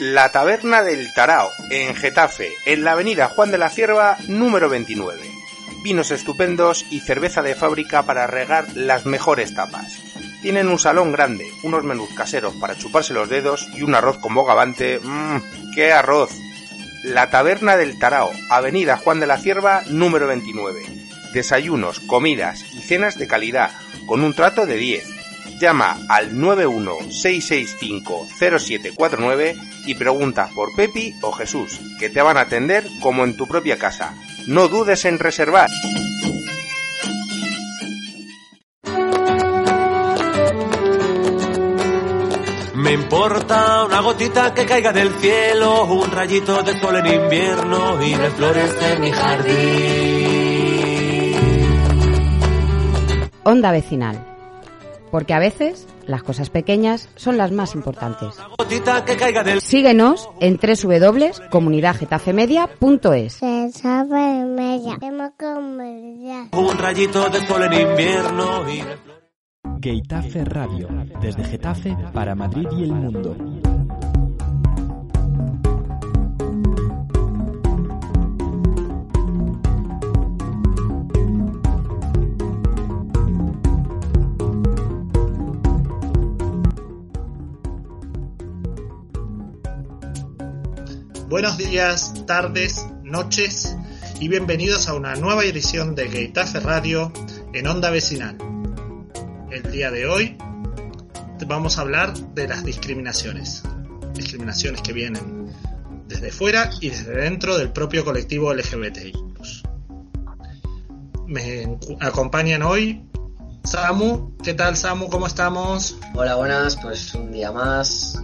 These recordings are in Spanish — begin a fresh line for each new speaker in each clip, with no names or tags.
La Taberna del Tarao, en Getafe, en la avenida Juan de la Cierva, número 29. Vinos estupendos y cerveza de fábrica para regar las mejores tapas. Tienen un salón grande, unos menús caseros para chuparse los dedos y un arroz con bogavante. ¡Mmm! ¡Qué arroz! La Taberna del Tarao, avenida Juan de la Cierva, número 29. Desayunos, comidas y cenas de calidad, con un trato de 10 Llama al 916650749 y pregunta por Pepi o Jesús, que te van a atender como en tu propia casa. No dudes en reservar.
Me importa una gotita que caiga del cielo, un rayito de sol en invierno y de flores en mi jardín.
Onda vecinal porque a veces las cosas pequeñas son las más importantes. Síguenos en www.comunidadgetafemedia.es.
Un rayito de sol en invierno y...
Getafe Radio, desde Getafe para Madrid y el mundo.
Buenos días, tardes, noches y bienvenidos a una nueva edición de Getafe Radio en Onda Vecinal. El día de hoy vamos a hablar de las discriminaciones. Discriminaciones que vienen desde fuera y desde dentro del propio colectivo LGBTI. Me acompañan hoy Samu. ¿Qué tal Samu? ¿Cómo estamos?
Hola, buenas. Pues un día más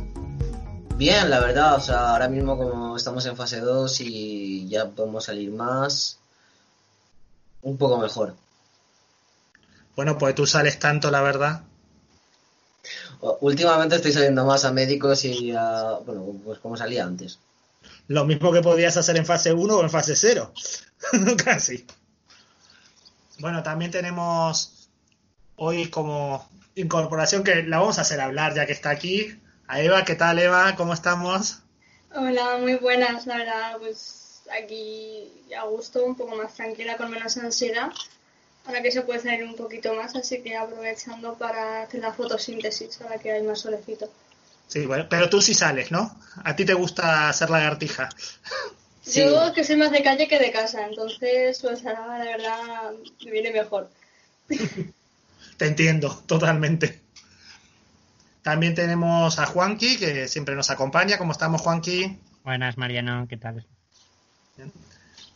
Bien, la verdad, o sea, ahora mismo como estamos en fase 2 y ya podemos salir más, un poco mejor.
Bueno, pues tú sales tanto, la verdad.
Últimamente estoy saliendo más a médicos y a, bueno, pues como salía antes.
Lo mismo que podías hacer en fase 1 o en fase 0. Casi. Bueno, también tenemos hoy como incorporación que la vamos a hacer hablar ya que está aquí a Eva. ¿Qué tal, Eva? ¿Cómo estamos?
Hola, muy buenas, la verdad, pues aquí a gusto, un poco más tranquila, con menos ansiedad. Ahora que se puede salir un poquito más, así que aprovechando para hacer la fotosíntesis, ahora que hay más solecito.
Sí, bueno, pero tú sí sales, ¿no? A ti te gusta hacer lagartija.
Sí. Yo que soy más de calle que de casa, entonces pues ahora la verdad me viene mejor.
te entiendo, totalmente. También tenemos a Juanqui, que siempre nos acompaña. ¿Cómo estamos, Juanqui?
Buenas, Mariano, ¿qué tal?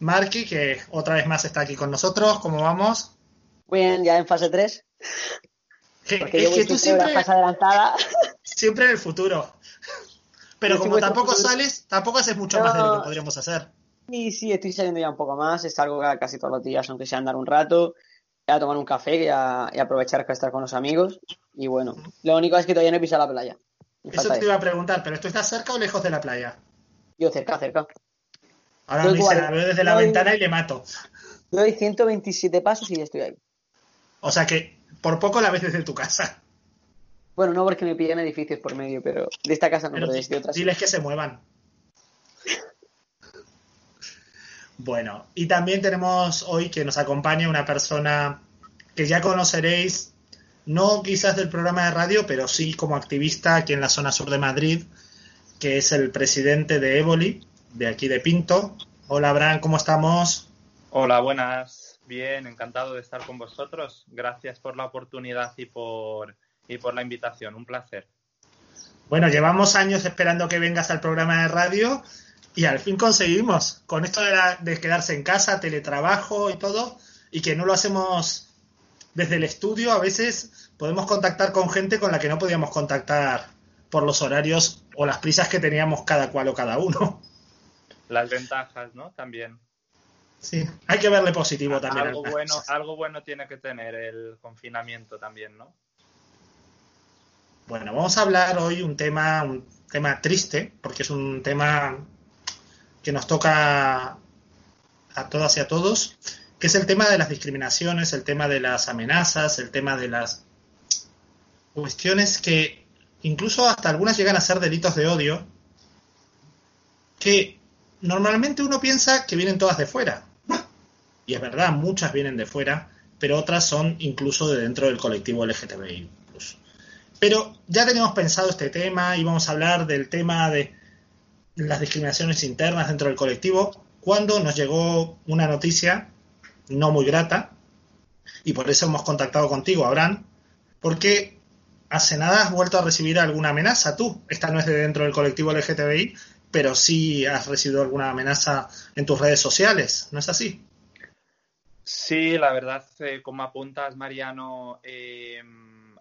Marqui, que otra vez más está aquí con nosotros. ¿Cómo vamos?
Bien, ya en fase 3. Porque yo voy tú siempre, fase adelantada.
Siempre en el futuro. Pero como tampoco sales, tampoco haces mucho más de lo que podríamos hacer.
Sí, sí, estoy saliendo ya un poco más. Es algo que casi todos los días, aunque sea andar un rato a tomar un café y a, aprovechar para estar con los amigos. Y bueno, lo único es que todavía no he pisado la playa.
eso te iba a preguntar, ¿pero esto está cerca o lejos de la playa?
Yo cerca, cerca.
Ahora mismo la veo desde la ventana y le mato.
Doy 127 pasos y ya estoy ahí.
O sea que por poco la ves desde tu casa.
Bueno, no porque me pillen edificios por medio, pero de esta casa no, pero, de otras.
Diles que se muevan. Bueno, y también tenemos hoy que nos acompaña una persona que ya conoceréis, no quizás del programa de radio, pero sí como activista aquí en la zona sur de Madrid, que es el presidente de Évoli, de aquí de Pinto. Hola, Abraham, ¿cómo estamos?
Hola, buenas. Bien, encantado de estar con vosotros. Gracias por la oportunidad y por, y por la invitación. Un placer.
Bueno, llevamos años esperando que vengas al programa de radio y al fin conseguimos, con esto de, quedarse en casa, teletrabajo y todo, y que no lo hacemos desde el estudio, a veces podemos contactar con gente con la que no podíamos contactar por los horarios o las prisas que teníamos cada cual o cada uno.
Las ventajas, ¿no? También.
Sí, hay que verle positivo también.
Algo bueno, algo bueno tiene que tener el confinamiento también, ¿no?
Bueno, vamos a hablar hoy un tema, un tema triste, porque es un tema que nos toca a todas y a todos, que es el tema de las discriminaciones, el tema de las amenazas, el tema de las cuestiones que incluso hasta algunas llegan a ser delitos de odio, que normalmente uno piensa que vienen todas de fuera. Y es verdad, muchas vienen de fuera, pero otras son incluso de dentro del colectivo LGTBI. Pero ya teníamos pensado este tema, íbamos a hablar del tema de las discriminaciones internas dentro del colectivo, cuando nos llegó una noticia no muy grata, y por eso hemos contactado contigo, Abraham, porque hace nada has vuelto a recibir alguna amenaza tú. Esta no es de dentro del colectivo LGTBI, pero sí has recibido alguna amenaza en tus redes sociales, ¿no es así?
Sí, la verdad, eh, como apuntas, Mariano, eh,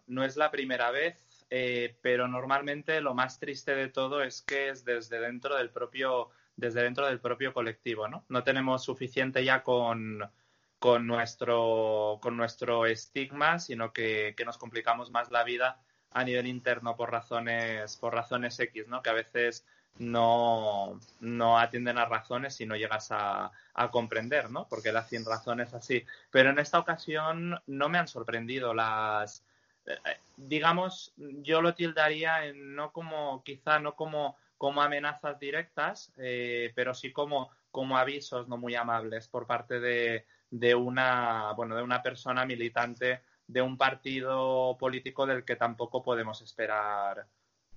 no es la primera vez, eh, pero normalmente lo más triste de todo es que es desde dentro del propio, desde dentro del propio colectivo, ¿no? No tenemos suficiente ya con, con nuestro, con nuestro estigma, sino que, nos complicamos más la vida a nivel interno por razones, por razones X, ¿no? Que a veces no, no atienden a razones y no llegas a, a comprender, ¿no? Porque las sin razones así. Pero en esta ocasión no me han sorprendido las, digamos, yo lo tildaría en no como, quizá no como, como amenazas directas, eh, pero sí como, como avisos no muy amables por parte de, de una, bueno, de una persona militante de un partido político del que tampoco podemos esperar,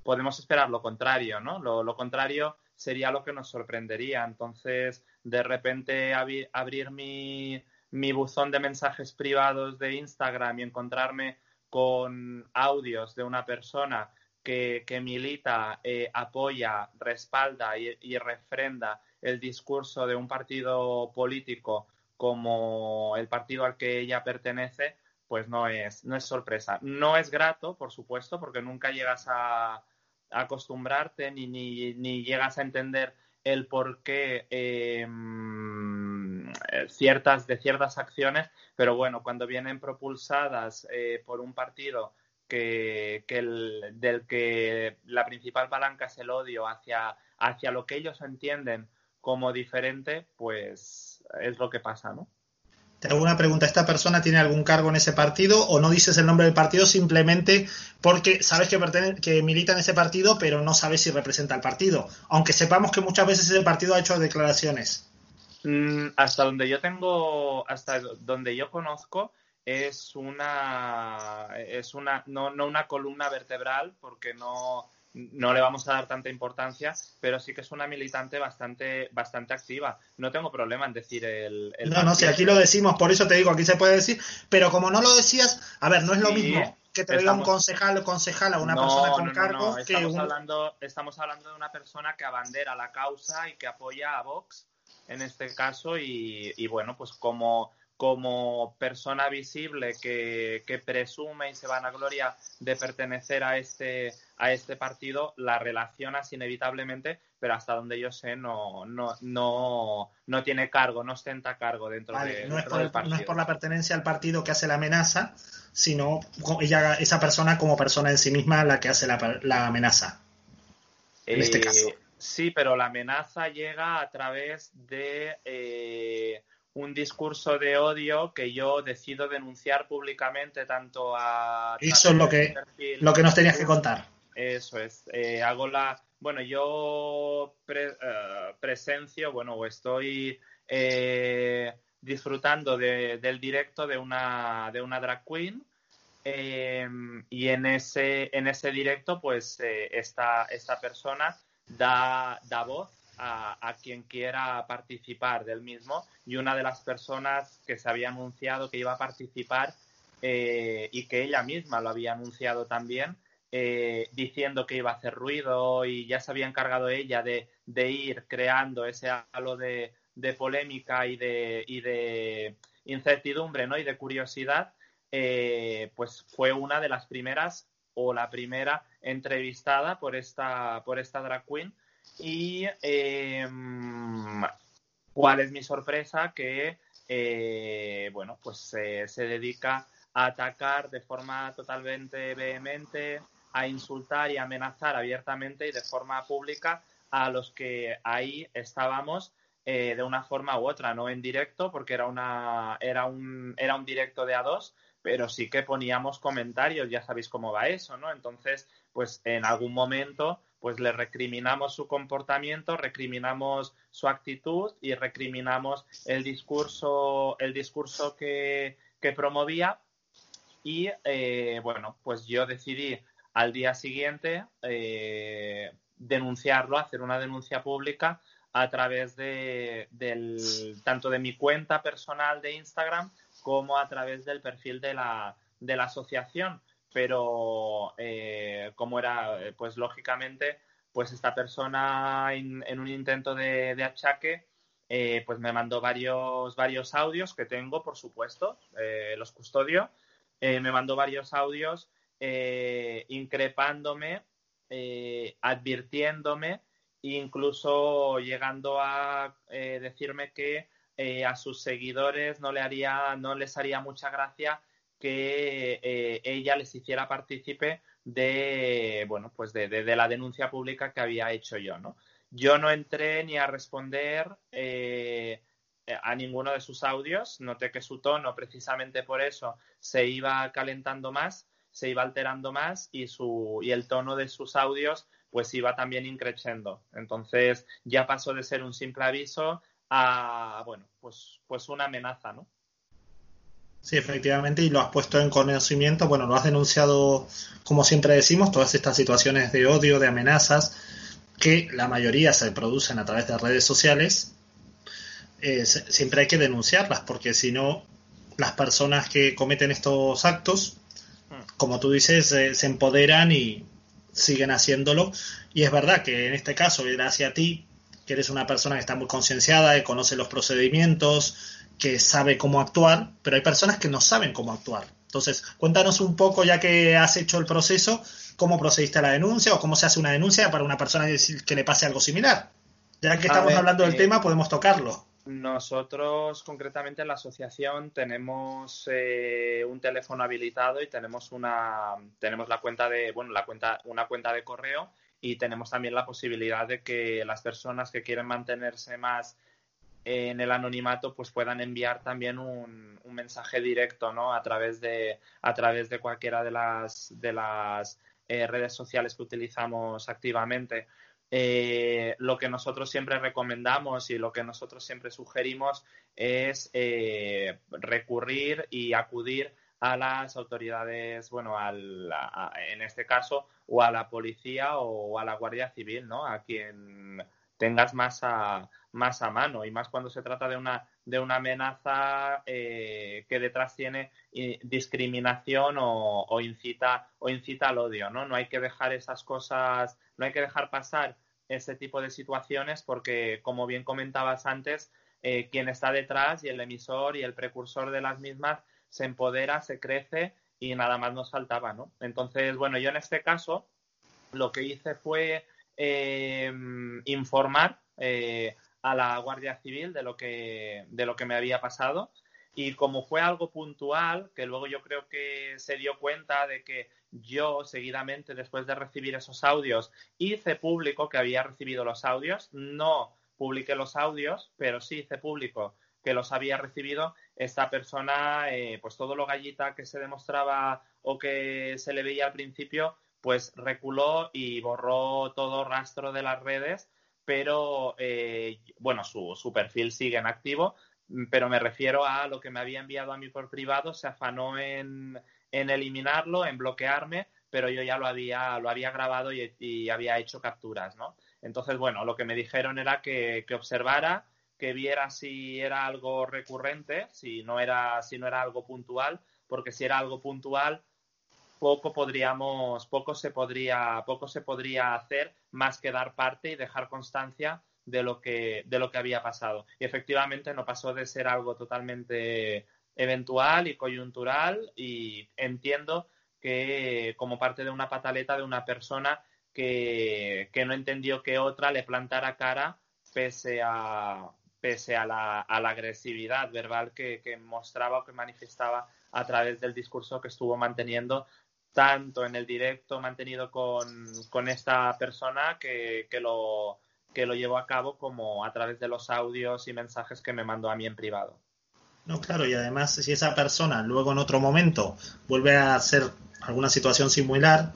podemos esperar lo contrario, ¿no? Lo, contrario sería lo que nos sorprendería. Entonces, de repente abrir mi, mi buzón de mensajes privados de Instagram y encontrarme con audios de una persona que, que milita, eh, apoya, respalda y, refrenda el discurso de un partido político como el partido al que ella pertenece, pues no es, no es sorpresa. No es grato, por supuesto, porque nunca llegas a, acostumbrarte ni, ni, llegas a entender el porqué em, ciertas, de ciertas acciones, pero bueno, cuando vienen propulsadas eh, por un partido que, del que la principal palanca es el odio hacia, hacia lo que ellos entienden como diferente, pues es lo que pasa, ¿no?
Te hago una pregunta, ¿esta persona tiene algún cargo en ese partido o no dices el nombre del partido simplemente porque sabes que, que milita en ese partido pero no sabes si representa al partido? Aunque sepamos que muchas veces ese partido ha hecho declaraciones.
Mm, hasta donde yo tengo, hasta donde yo conozco, es una, es una, no, no una columna vertebral porque no, no le vamos a dar tanta importancia, pero sí que es una militante bastante, bastante activa. No tengo problema en decir el.
no, no, si aquí lo decimos, por eso te digo, aquí se puede decir, pero como no lo decías, a ver, no es lo mismo que te diga un concejal o concejala, una persona con cargo
estamos hablando estamos hablando de una persona que abandera la causa y que apoya a Vox en este caso y, y bueno pues como como persona visible que, que, presume y se van a gloria de pertenecer a este, a este partido, la relacionas inevitablemente, pero hasta donde yo sé no, no, no, no tiene cargo, no ostenta cargo dentro, de,
no
es
por del partido. No es por la pertenencia al partido que hace la amenaza, sino ella, esa persona como persona en sí misma la que hace la, la amenaza. En este caso. Eh,
sí, pero la amenaza llega a través de... Eh, un discurso de odio que yo decido denunciar públicamente tanto a...
Eso es lo que, lo que nos tenías que contar.
Eso es. Eh, hago la... Bueno, yo eh, presencio, bueno, o estoy eh, disfrutando del directo de una, de una drag queen y en ese, en ese directo, pues esta, esta persona da, da voz a, quien quiera participar del mismo y una de las personas que se había anunciado que iba a participar eh, y que ella misma lo había anunciado también, eh, diciendo que iba a hacer ruido y ya se había encargado ella de, ir creando ese halo de, polémica y de, incertidumbre ¿no? y de curiosidad, eh, pues fue una de las primeras o la primera entrevistada por esta, por esta drag queen. Y em, cuál es mi sorpresa que, eh, bueno, pues se dedica a atacar de forma totalmente vehemente, a insultar y amenazar abiertamente y de forma pública a los que ahí estábamos eh, de una forma u otra, no en directo, porque era, una, era, un, era un directo de a dos, pero sí que poníamos comentarios, ya sabéis cómo va eso, ¿no? Entonces, pues en algún momento, pues le recriminamos su comportamiento, recriminamos su actitud y recriminamos el discurso, el discurso que, que promovía. Y eh, bueno, pues yo decidí al día siguiente eh, denunciarlo, hacer una denuncia pública a través de, tanto de mi cuenta personal de Instagram como a través del perfil de la, de la asociación. Pero eh, como era, pues lógicamente, pues esta persona en, un intento de, achaque, eh, pues me mandó varios, varios audios que tengo, por supuesto, eh, los custodio. me mandó varios audios increpándome, advirtiéndome incluso llegando a eh, decirme que eh, a sus seguidores no, le haría, no les haría mucha gracia que eh, ella les hiciera partícipe de, bueno, pues de, la denuncia pública que había hecho yo, ¿no? Yo no entré ni a responder a ninguno de sus audios, noté que su tono, precisamente por eso, se iba calentando más, se iba alterando más y, su, y el tono de sus audios pues iba también increciendo. Entonces ya pasó de ser un simple aviso a, bueno, pues, pues una amenaza, ¿no?
Sí, efectivamente, y lo has puesto en conocimiento, bueno, lo has denunciado, como siempre decimos, todas estas situaciones de odio, de amenazas, que la mayoría se producen a través de redes sociales, eh, siempre hay que denunciarlas, porque si no, las personas que cometen estos actos, hmm. como tú dices, eh, se empoderan y, siguen haciéndolo. Y es verdad que en este caso era hacia ti, que eres una persona que está muy concienciada, que conoce los procedimientos, que sabe cómo actuar, pero hay personas que no saben cómo actuar. Entonces, cuéntanos un poco, ya que has hecho el proceso, cómo procediste a la denuncia o cómo se hace una denuncia para una persona que le pase algo similar. Ya que estamos hablando del eh, tema, podemos tocarlo.
Nosotros, concretamente en la asociación, tenemos eh, un teléfono habilitado y tenemos una tenemos la cuenta de bueno la cuenta una cuenta de correo y tenemos también la posibilidad de que las personas que quieren mantenerse más en el anonimato pues puedan enviar también un, mensaje directo no a través de a través de cualquiera de las de las eh, redes sociales que utilizamos activamente eh, lo que nosotros siempre recomendamos y lo que nosotros siempre sugerimos es eh, recurrir y acudir a las autoridades, bueno, en este caso, o a la policía o a la Guardia Civil, ¿no? A quien tengas más más a mano y más cuando se trata de una, de una amenaza eh, que detrás tiene discriminación o, o, incita, o incita al odio, ¿no? No hay que dejar esas cosas no hay que dejar pasar ese tipo de situaciones porque, como bien comentabas antes, eh, quien está detrás y el emisor y el precursor de las mismas se empodera, se crece y nada más nos faltaba, ¿no? Entonces, bueno, yo en este caso lo que hice fue eh, informar eh, a la Guardia Civil de lo que de lo que me había pasado y como fue algo puntual, que luego yo creo que se dio cuenta de que yo seguidamente, después de recibir esos audios, hice público que había recibido los audios. No publiqué los audios, pero sí hice público que los había recibido. Esta persona, eh, pues todo lo gallita que se demostraba o que se le veía al principio, pues reculó y borró todo rastro de las redes, pero eh, bueno, su, su perfil sigue en activo, Mm, pero me refiero a lo que me había enviado a mí por privado, se afanó en, eliminarlo, en bloquearme, pero yo ya lo había, lo había grabado y, había hecho capturas, ¿no? Entonces, bueno, lo que me dijeron era que, que, observara, que viera si era algo recurrente, si no era, si no era algo puntual, porque si era algo puntual, poco podríamos, poco se podría, poco se podría hacer más que dar parte y dejar constancia de lo que, de lo que había pasado. Y efectivamente no pasó de ser algo totalmente eventual y coyuntural y entiendo que como parte de una pataleta de una persona que, no entendió que otra le plantara cara pese a, pese a la, agresividad verbal que, mostraba o que manifestaba a través del discurso que estuvo manteniendo tanto en el directo mantenido con, esta persona que, lo, que lo llevó a cabo como a través de los audios y mensajes que me mandó a mí en privado.
No, claro, y además si esa persona luego en otro momento vuelve a hacer alguna situación similar,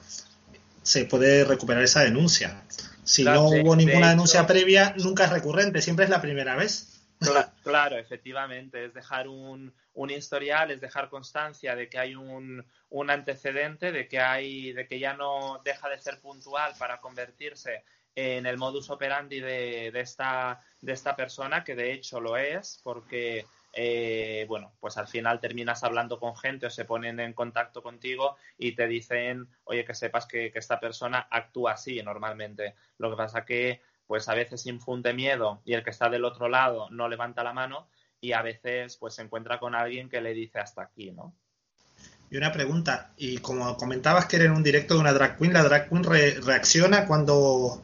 se puede recuperar esa denuncia. Si no hubo ninguna denuncia previa, nunca es recurrente, siempre es la primera vez.
Claro, efectivamente, es dejar un, un, historial, es dejar constancia de que hay un, un, antecedente, de que hay, de que ya no deja de ser puntual para convertirse en el modus operandi de, de, esta, de esta persona, que de hecho lo es, porque eh, bueno, pues al final terminas hablando con gente o se ponen en contacto contigo y te dicen, oye, que sepas que, esta persona actúa así normalmente. Lo que pasa que, pues a veces infunde miedo y el que está del otro lado no levanta la mano y a veces, pues se encuentra con alguien que le dice hasta aquí, ¿no?
Y una pregunta, y como comentabas que era en un directo de una drag queen, ¿la drag queen reacciona cuando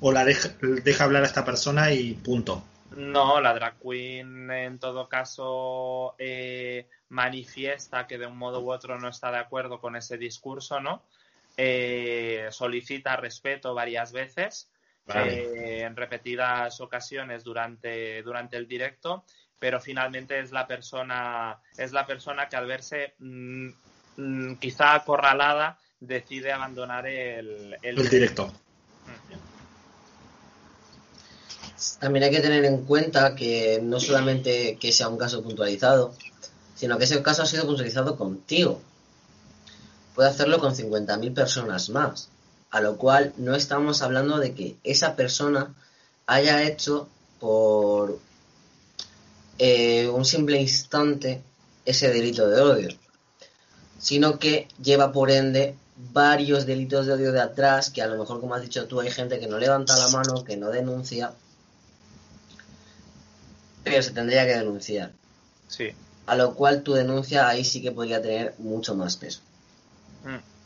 o la deja hablar a esta persona y punto?
No, la drag queen en todo caso eh, manifiesta que de un modo u otro no está de acuerdo con ese discurso, ¿no? Eh, solicita respeto varias veces, eh, en repetidas ocasiones durante, durante el directo, pero finalmente es la persona, es la persona que al verse mm, mm, quizá acorralada decide abandonar el,
el, directo. Mm.
También hay que tener en cuenta que no solamente que sea un caso puntualizado, sino que ese caso ha sido puntualizado contigo. Puede hacerlo con 50.000 personas más, a lo cual no estamos hablando de que esa persona haya hecho por eh, un simple instante ese delito de odio, sino que lleva por ende varios delitos de odio de atrás que a lo mejor, como has dicho tú, hay gente que no levanta la mano, que no denuncia pero se tendría que denunciar.
Sí.
A lo cual tu denuncia ahí sí que podría tener mucho más peso.
Mm.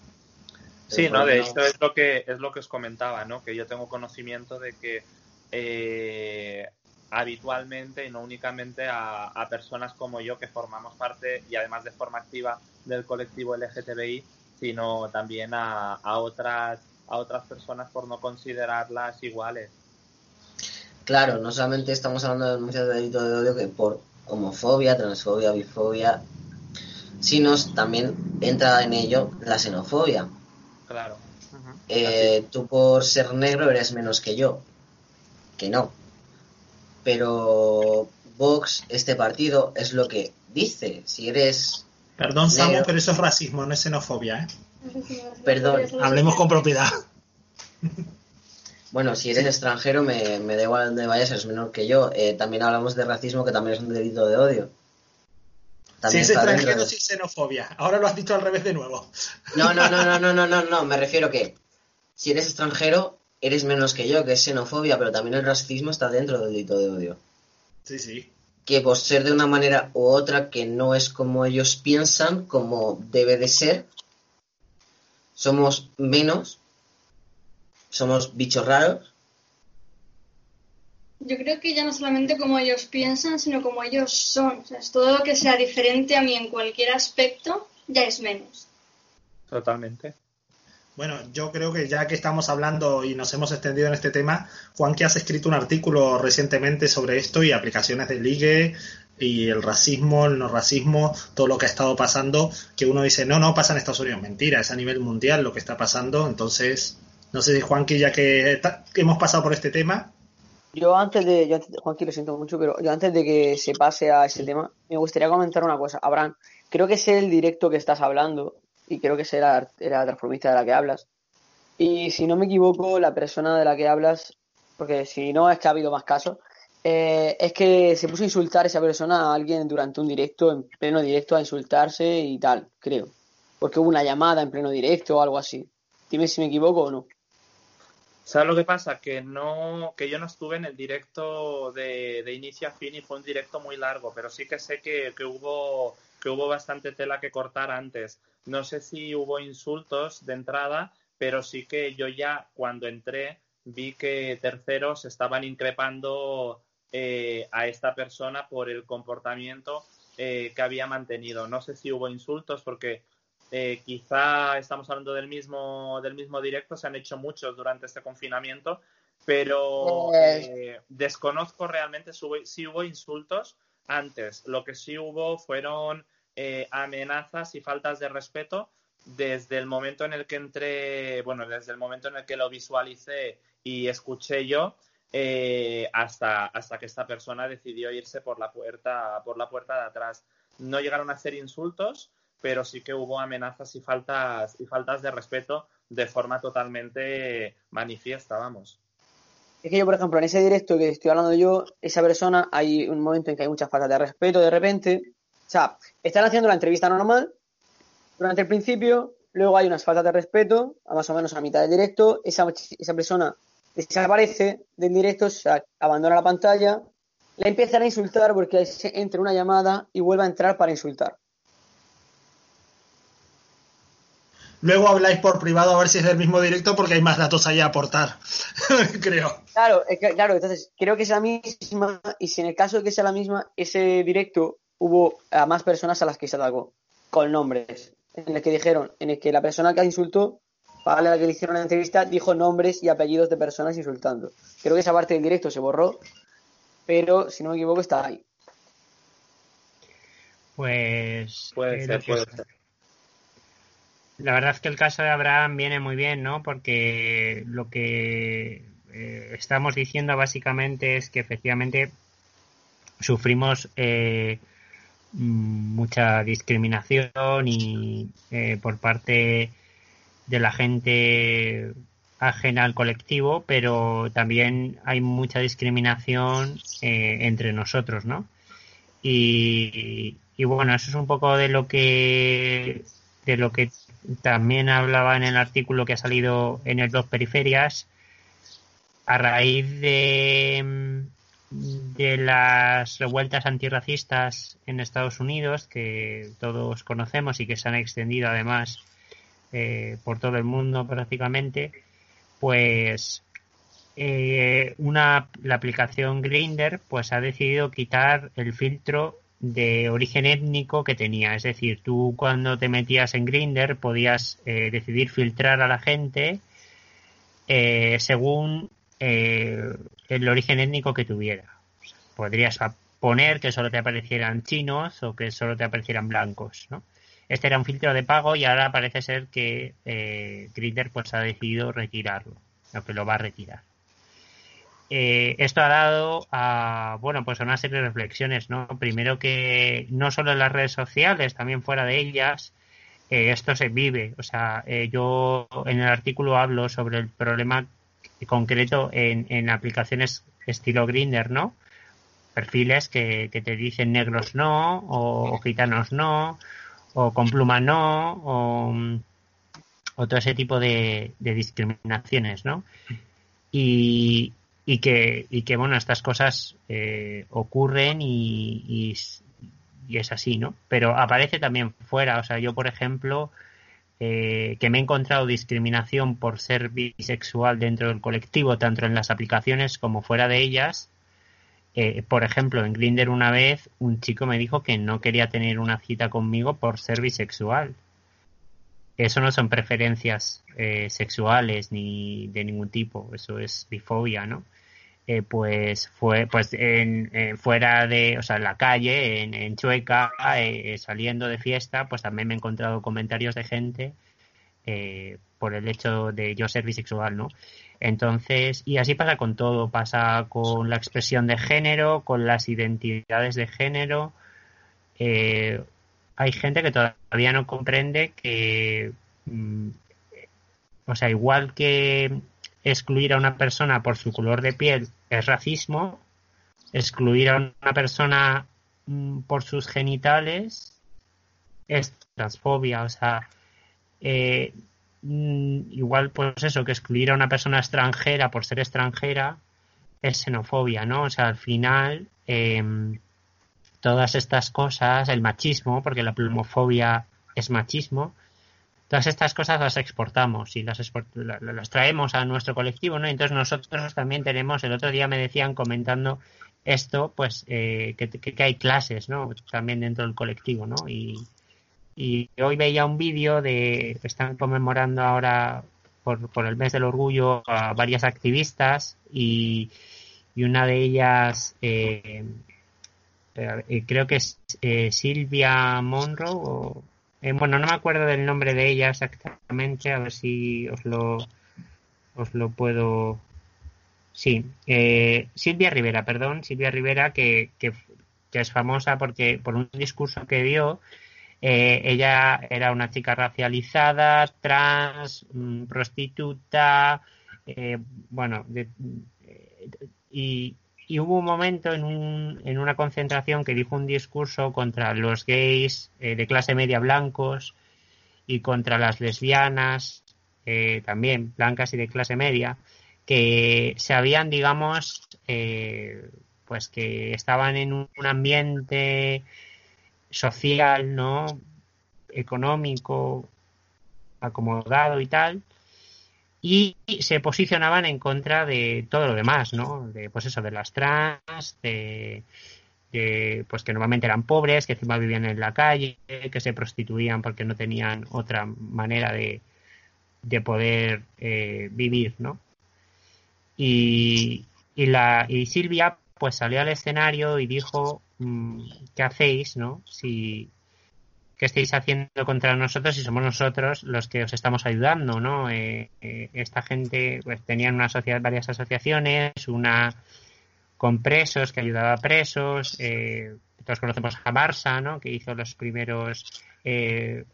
Sí, no, de hecho es lo que es lo que os comentaba, ¿no? Que yo tengo conocimiento de que eh, habitualmente y no únicamente a, personas como yo que formamos parte y además de forma activa del colectivo LGTBI, sino también a, a otras a otras personas por no considerarlas iguales.
Claro, no solamente estamos hablando de denuncias de delito de odio que por homofobia, transfobia, bifobia, sino también entra en ello la xenofobia.
Claro.
Eh, tú por ser negro eres menos que yo. Que no. Pero Vox, este partido, es lo que dice. Si eres.
Perdón, Samu, pero eso es racismo, no es xenofobia,
¿eh? Perdón.
Hablemos con propiedad.
Bueno, si eres extranjero, me, me, da igual donde vayas, eres menor que yo. Eh, también hablamos de racismo, que también es un delito de odio.
Si es extranjero, sí xenofobia. Ahora lo has dicho al revés de nuevo.
No, no, no, no, no, no, no, no. Me refiero que si eres extranjero, eres menos que yo, que es xenofobia, pero también el racismo está dentro del delito de odio.
Sí, sí.
Que por ser de una manera u otra que no es como ellos piensan, como debe de ser, somos menos somos bichos raros.
Yo creo que ya no solamente como ellos piensan, sino como ellos son. O sea, es todo lo que sea diferente a mí en cualquier aspecto, ya es menos.
Totalmente.
Bueno, yo creo que ya que estamos hablando y nos hemos extendido en este tema, Juan, que has escrito un artículo recientemente sobre esto y aplicaciones de ligue y el racismo, el no racismo, todo lo que ha estado pasando, que uno dice, no, no pasa en Estados Unidos, mentira, es a nivel mundial lo que está pasando, entonces no sé, Juanqui, ya que, hemos pasado por este tema.
Yo antes de, Juanqui, lo siento mucho, pero yo antes de que se pase a ese tema, me gustaría comentar una cosa. Abraham, creo que es el directo que estás hablando, y creo que será la transformista de la que hablas. Y si no me equivoco, la persona de la que hablas, porque si no es que ha habido más casos, eh, es que se puso a insultar esa persona a alguien durante un directo, en pleno directo, a insultarse y tal, creo. Porque hubo una llamada en pleno directo o algo así. Dime si me equivoco o no.
¿Sabes lo que pasa? Que no, que yo no estuve en el directo de, inicio a fin y fue un directo muy largo, pero sí que sé que, hubo que hubo bastante tela que cortar antes. No sé si hubo insultos de entrada, pero sí que yo ya cuando entré vi que terceros estaban increpando eh, a esta persona por el comportamiento eh, que había mantenido. No sé si hubo insultos porque eh, quizá estamos hablando del mismo, del mismo directo, se han hecho muchos durante este confinamiento, pero
Pues-
eh, desconozco realmente si hubo, si hubo insultos antes. Lo que sí hubo fueron eh, amenazas y faltas de respeto desde el momento en el que entré, bueno, desde el momento en el que lo visualicé y escuché yo, eh, hasta, hasta que esta persona decidió irse por la puerta, por la puerta de atrás. No llegaron a hacer insultos, pero sí que hubo amenazas y faltas, y faltas de respeto de forma totalmente manifiesta, vamos.
Es que yo, por ejemplo, en ese directo que estoy hablando yo, esa persona, hay un momento en que hay muchas faltas de respeto de repente. O sea, están haciendo la entrevista normal durante el principio, luego hay unas faltas de respeto, a más o menos a mitad del directo, esa, esa persona desaparece del directo, o sea, abandona la pantalla, le empiezan a insultar porque se- entra una llamada y vuelve a entrar para insultar.
Luego habláis por privado a ver si es del mismo directo porque hay más datos ahí a aportar, creo.
Claro, es que- claro, entonces creo que es la misma, y si en el caso de que sea la misma, ese directo hubo a más personas a las que se atacó, con nombres, en el que dijeron, en el que la persona que insultó, para la que le hicieron la entrevista, dijo nombres y apellidos de personas insultando. Creo que esa parte del directo se borró, pero si no me equivoco está ahí.
Pues.
Puede
eh,
puede ser.
La verdad es que el caso de Abraham viene muy bien, ¿no? Porque lo que eh, estamos diciendo básicamente es que efectivamente sufrimos eh, mucha discriminación y eh, por parte de la gente ajena al colectivo, pero también hay mucha discriminación eh, entre nosotros, ¿no? Y, y bueno, eso es un poco de lo que de lo que también hablaba en el artículo que ha salido en el blog Periferias a raíz de, de las revueltas antirracistas en Estados Unidos que todos conocemos y que se han extendido además eh, por todo el mundo prácticamente pues eh, una la aplicación Grinder pues ha decidido quitar el filtro de origen étnico que tenía. Es decir, tú cuando te metías en Grinder podías eh, decidir filtrar a la gente eh, según eh, el origen étnico que tuviera. Podrías poner que solo te aparecieran chinos o que solo te aparecieran blancos, ¿no? Este era un filtro de pago y ahora parece ser que eh, Grindr pues ha decidido retirarlo, o que lo va a retirar. Eh, esto ha dado a bueno pues a una serie de reflexiones no primero que no solo en las redes sociales también fuera de ellas eh, esto se vive. O sea eh, yo en el artículo hablo sobre el problema concreto en, en aplicaciones estilo Grinder no perfiles que, te dicen negros no o, gitanos no o con pluma no o, o todo ese tipo de, de discriminaciones no y, y que, y que bueno, estas cosas eh, ocurren y, y, es así, ¿no? Pero aparece también fuera, o sea, yo por ejemplo, eh, que me he encontrado discriminación por ser bisexual dentro del colectivo, tanto en las aplicaciones como fuera de ellas. Eh, por ejemplo, en Grinder una vez un chico me dijo que no quería tener una cita conmigo por ser bisexual. Eso no son preferencias eh, sexuales ni de ningún tipo, eso es bifobia, ¿no? Eh, pues fue pues en, eh, fuera de o sea en la calle en, Chueca eh, saliendo de fiesta pues también me he encontrado comentarios de gente eh, por el hecho de yo ser bisexual no entonces y así pasa con todo pasa con la expresión de género con las identidades de género. Eh, hay gente que todavía no comprende que mm, o sea igual que excluir a una persona por su color de piel es racismo, excluir a una persona mm, por sus genitales es transfobia, o sea, eh, mm, igual pues eso, que excluir a una persona extranjera por ser extranjera es xenofobia, ¿no? O sea, al final eh, todas estas cosas, el machismo, porque la plumofobia es machismo, todas estas cosas las exportamos y las, las traemos a nuestro colectivo, ¿no? Entonces nosotros también tenemos, el otro día me decían comentando esto, pues eh, que, hay clases, ¿no? También dentro del colectivo, ¿no? Y, hoy veía un vídeo de, están conmemorando ahora por, por el mes del orgullo a varias activistas y, y una de ellas eh, eh, creo que es Silvia Monroe bueno no me acuerdo del nombre de ella exactamente a ver si os lo os lo puedo Sí, eh, Silvia Rivera, perdón, Silvia Rivera, que, que, es famosa porque por un discurso que dio, eh, ella era una chica racializada, trans, mm, prostituta, eh, bueno, y, y, hubo un momento en, un, en una concentración que dijo un discurso contra los gays de clase media blancos y contra las lesbianas, también blancas y de clase media que se habían, digamos, eh, pues que estaban en un ambiente social, ¿no? Económico, acomodado y tal, y se posicionaban en contra de todo lo demás, ¿no? De, pues eso, de las trans, de, pues que normalmente eran pobres, que encima vivían en la calle, que se prostituían porque no tenían otra manera de, de poder eh, vivir, ¿no? Y, y, la, y Silvia pues salió al escenario y dijo, mm, ¿qué hacéis, no? Si, ¿Qué estáis haciendo contra nosotros si somos nosotros los que os estamos ayudando, no? Eh, eh, esta gente pues tenían una sociedad, varias asociaciones, una con presos que ayudaba a presos, eh, todos conocemos a Barça, ¿no? Que hizo los primeros eh,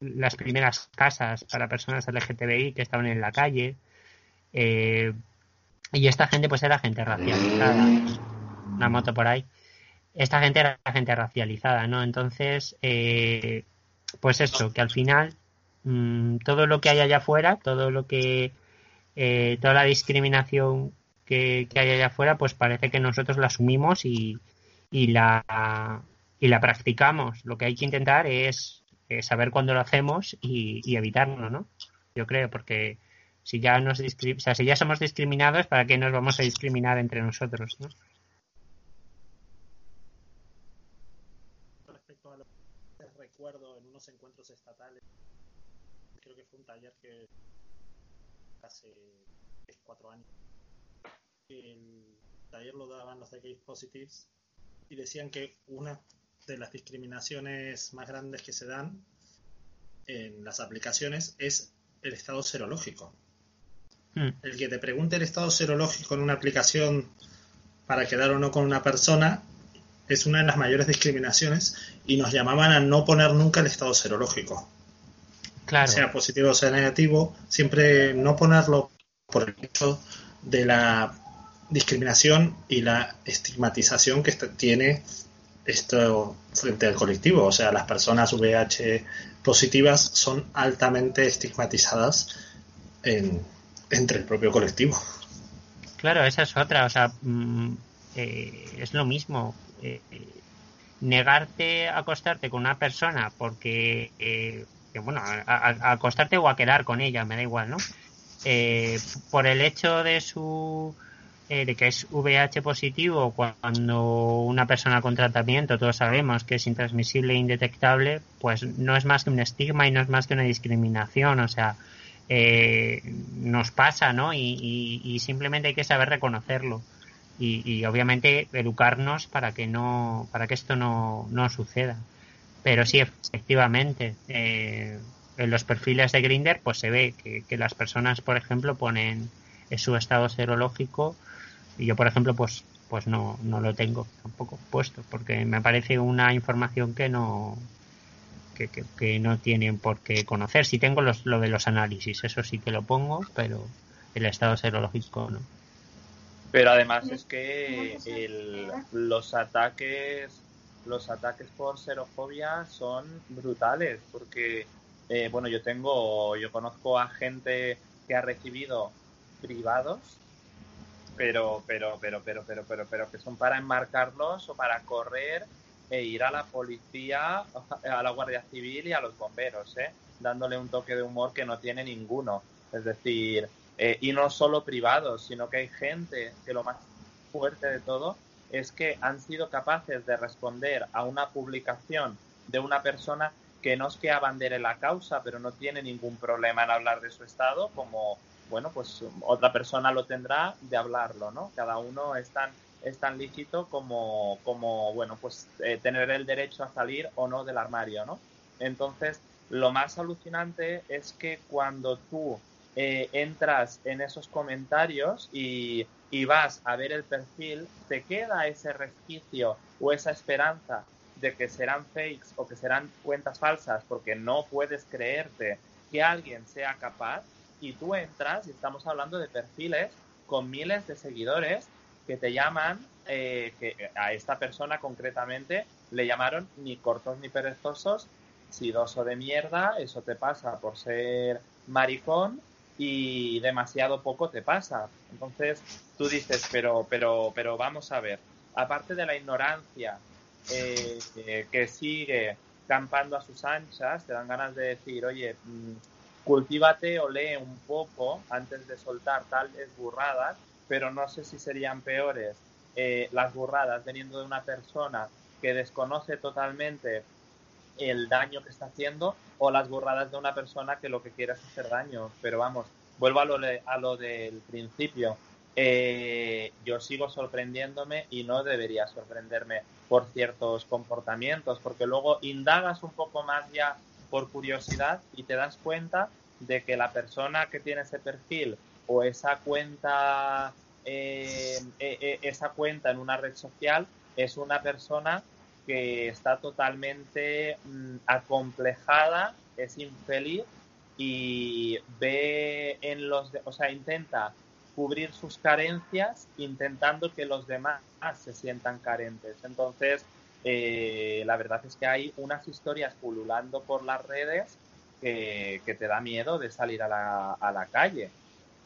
las primeras casas para personas LGTBI que estaban en la calle. Eh, y esta gente pues era gente racializada. Una moto por ahí. Esta gente era gente racializada, ¿no? Entonces, eh, pues eso, que al final mm, todo lo que hay allá afuera, todo lo que... Eh, toda la discriminación que, hay allá afuera, pues parece que nosotros la asumimos y, y, la, y la practicamos. Lo que hay que intentar es, saber cuándo lo hacemos y, y evitarlo, ¿no? Yo creo, porque si ya nos si ya somos discriminados, ¿para qué nos vamos a discriminar entre nosotros? ¿no?
Respecto a lo que recuerdo en estatales, creo que fue un taller que hace cuatro años. El taller lo daban los de Gay Positives y decían que una de las discriminaciones más grandes que se dan en las aplicaciones es el estado serológico. Hmm. El que te pregunte el estado serológico en una aplicación para quedar o no con una persona es una de las mayores discriminaciones y nos llamaban a no poner nunca el estado serológico. Sea positivo o sea negativo, siempre no ponerlo por el hecho de la discriminación y la estigmatización que tiene esto frente al colectivo. O sea, las personas VIH positivas son altamente estigmatizadas en, entre el propio colectivo.
Claro, esa es otra, o sea, mm, eh, es lo mismo. Eh, negarte a acostarte con una persona porque, eh, bueno, a, acostarte o a quedar con ella, me da igual, ¿no? por el hecho de su de que es VIH positivo cuando una persona con tratamiento todos sabemos que es intransmisible e indetectable pues no es más que un estigma y no es más que una discriminación o sea eh, nos pasa, ¿no? Y, simplemente hay que saber reconocerlo y, obviamente educarnos para que no, para que esto no, no suceda. Pero sí, efectivamente, eh, en los perfiles de Grinder, pues se ve que, las personas, por ejemplo, ponen su estado serológico y yo, por ejemplo, pues, pues no, no lo tengo tampoco puesto porque me parece una información que no, que, no tienen por qué conocer. Si tengo los, lo de los análisis, eso sí que lo pongo, pero el estado serológico no.
Pero además es que los ataques los ataques por serofobia son brutales porque eh, bueno yo tengo yo conozco a gente que ha recibido privados pero pero pero pero pero pero pero que son para enmarcarlos o para correr e ir a la policía, a la Guardia Civil y a los bomberos, ¿eh? dándole un toque de humor que no tiene ninguno. Es decir, eh, y no solo privados, sino que hay gente que lo más fuerte de todo es que han sido capaces de responder a una publicación de una persona que no es que abandere la causa, pero no tiene ningún problema en hablar de su estado, como, bueno, pues otra persona lo tendrá de hablarlo, ¿no? Cada uno es tan, es tan lícito como, como bueno, pues eh, tener el derecho a salir o no del armario, ¿no? Entonces, lo más alucinante es que cuando tú eh, entras en esos comentarios y, vas a ver el perfil, te queda ese resquicio o esa esperanza de que serán fakes o que serán cuentas falsas porque no puedes creerte que alguien sea capaz y tú entras y estamos hablando de perfiles con miles de seguidores que te llaman, eh, que a esta persona concretamente le llamaron ni cortos ni perezosos, sidoso de mierda, eso te pasa por ser maricón y demasiado poco te pasa. Entonces tú dices, pero, pero, pero vamos a ver, aparte de la ignorancia eh, que sigue campando a sus anchas, te dan ganas de decir, oye, mm, cultívate o lee un poco antes de soltar tales burradas, pero no sé si serían peores eh, las burradas veniendo de una persona que desconoce totalmente el daño que está haciendo o las burradas de una persona que lo que quiere es hacer daño. Pero vamos, vuelvo a lo, a lo del principio. Eh, yo sigo sorprendiéndome y no debería sorprenderme por ciertos comportamientos, porque luego indagas un poco más ya por curiosidad y te das cuenta de que la persona que tiene ese perfil o esa cuenta eh, eh, esa cuenta en una red social es una persona que está totalmente mm, acomplejada, es infeliz y ve en los, o sea, intenta cubrir sus carencias intentando que los demás se sientan carentes. Entonces, eh, la verdad es que hay unas historias pululando por las redes que, te da miedo de salir a la, a la calle,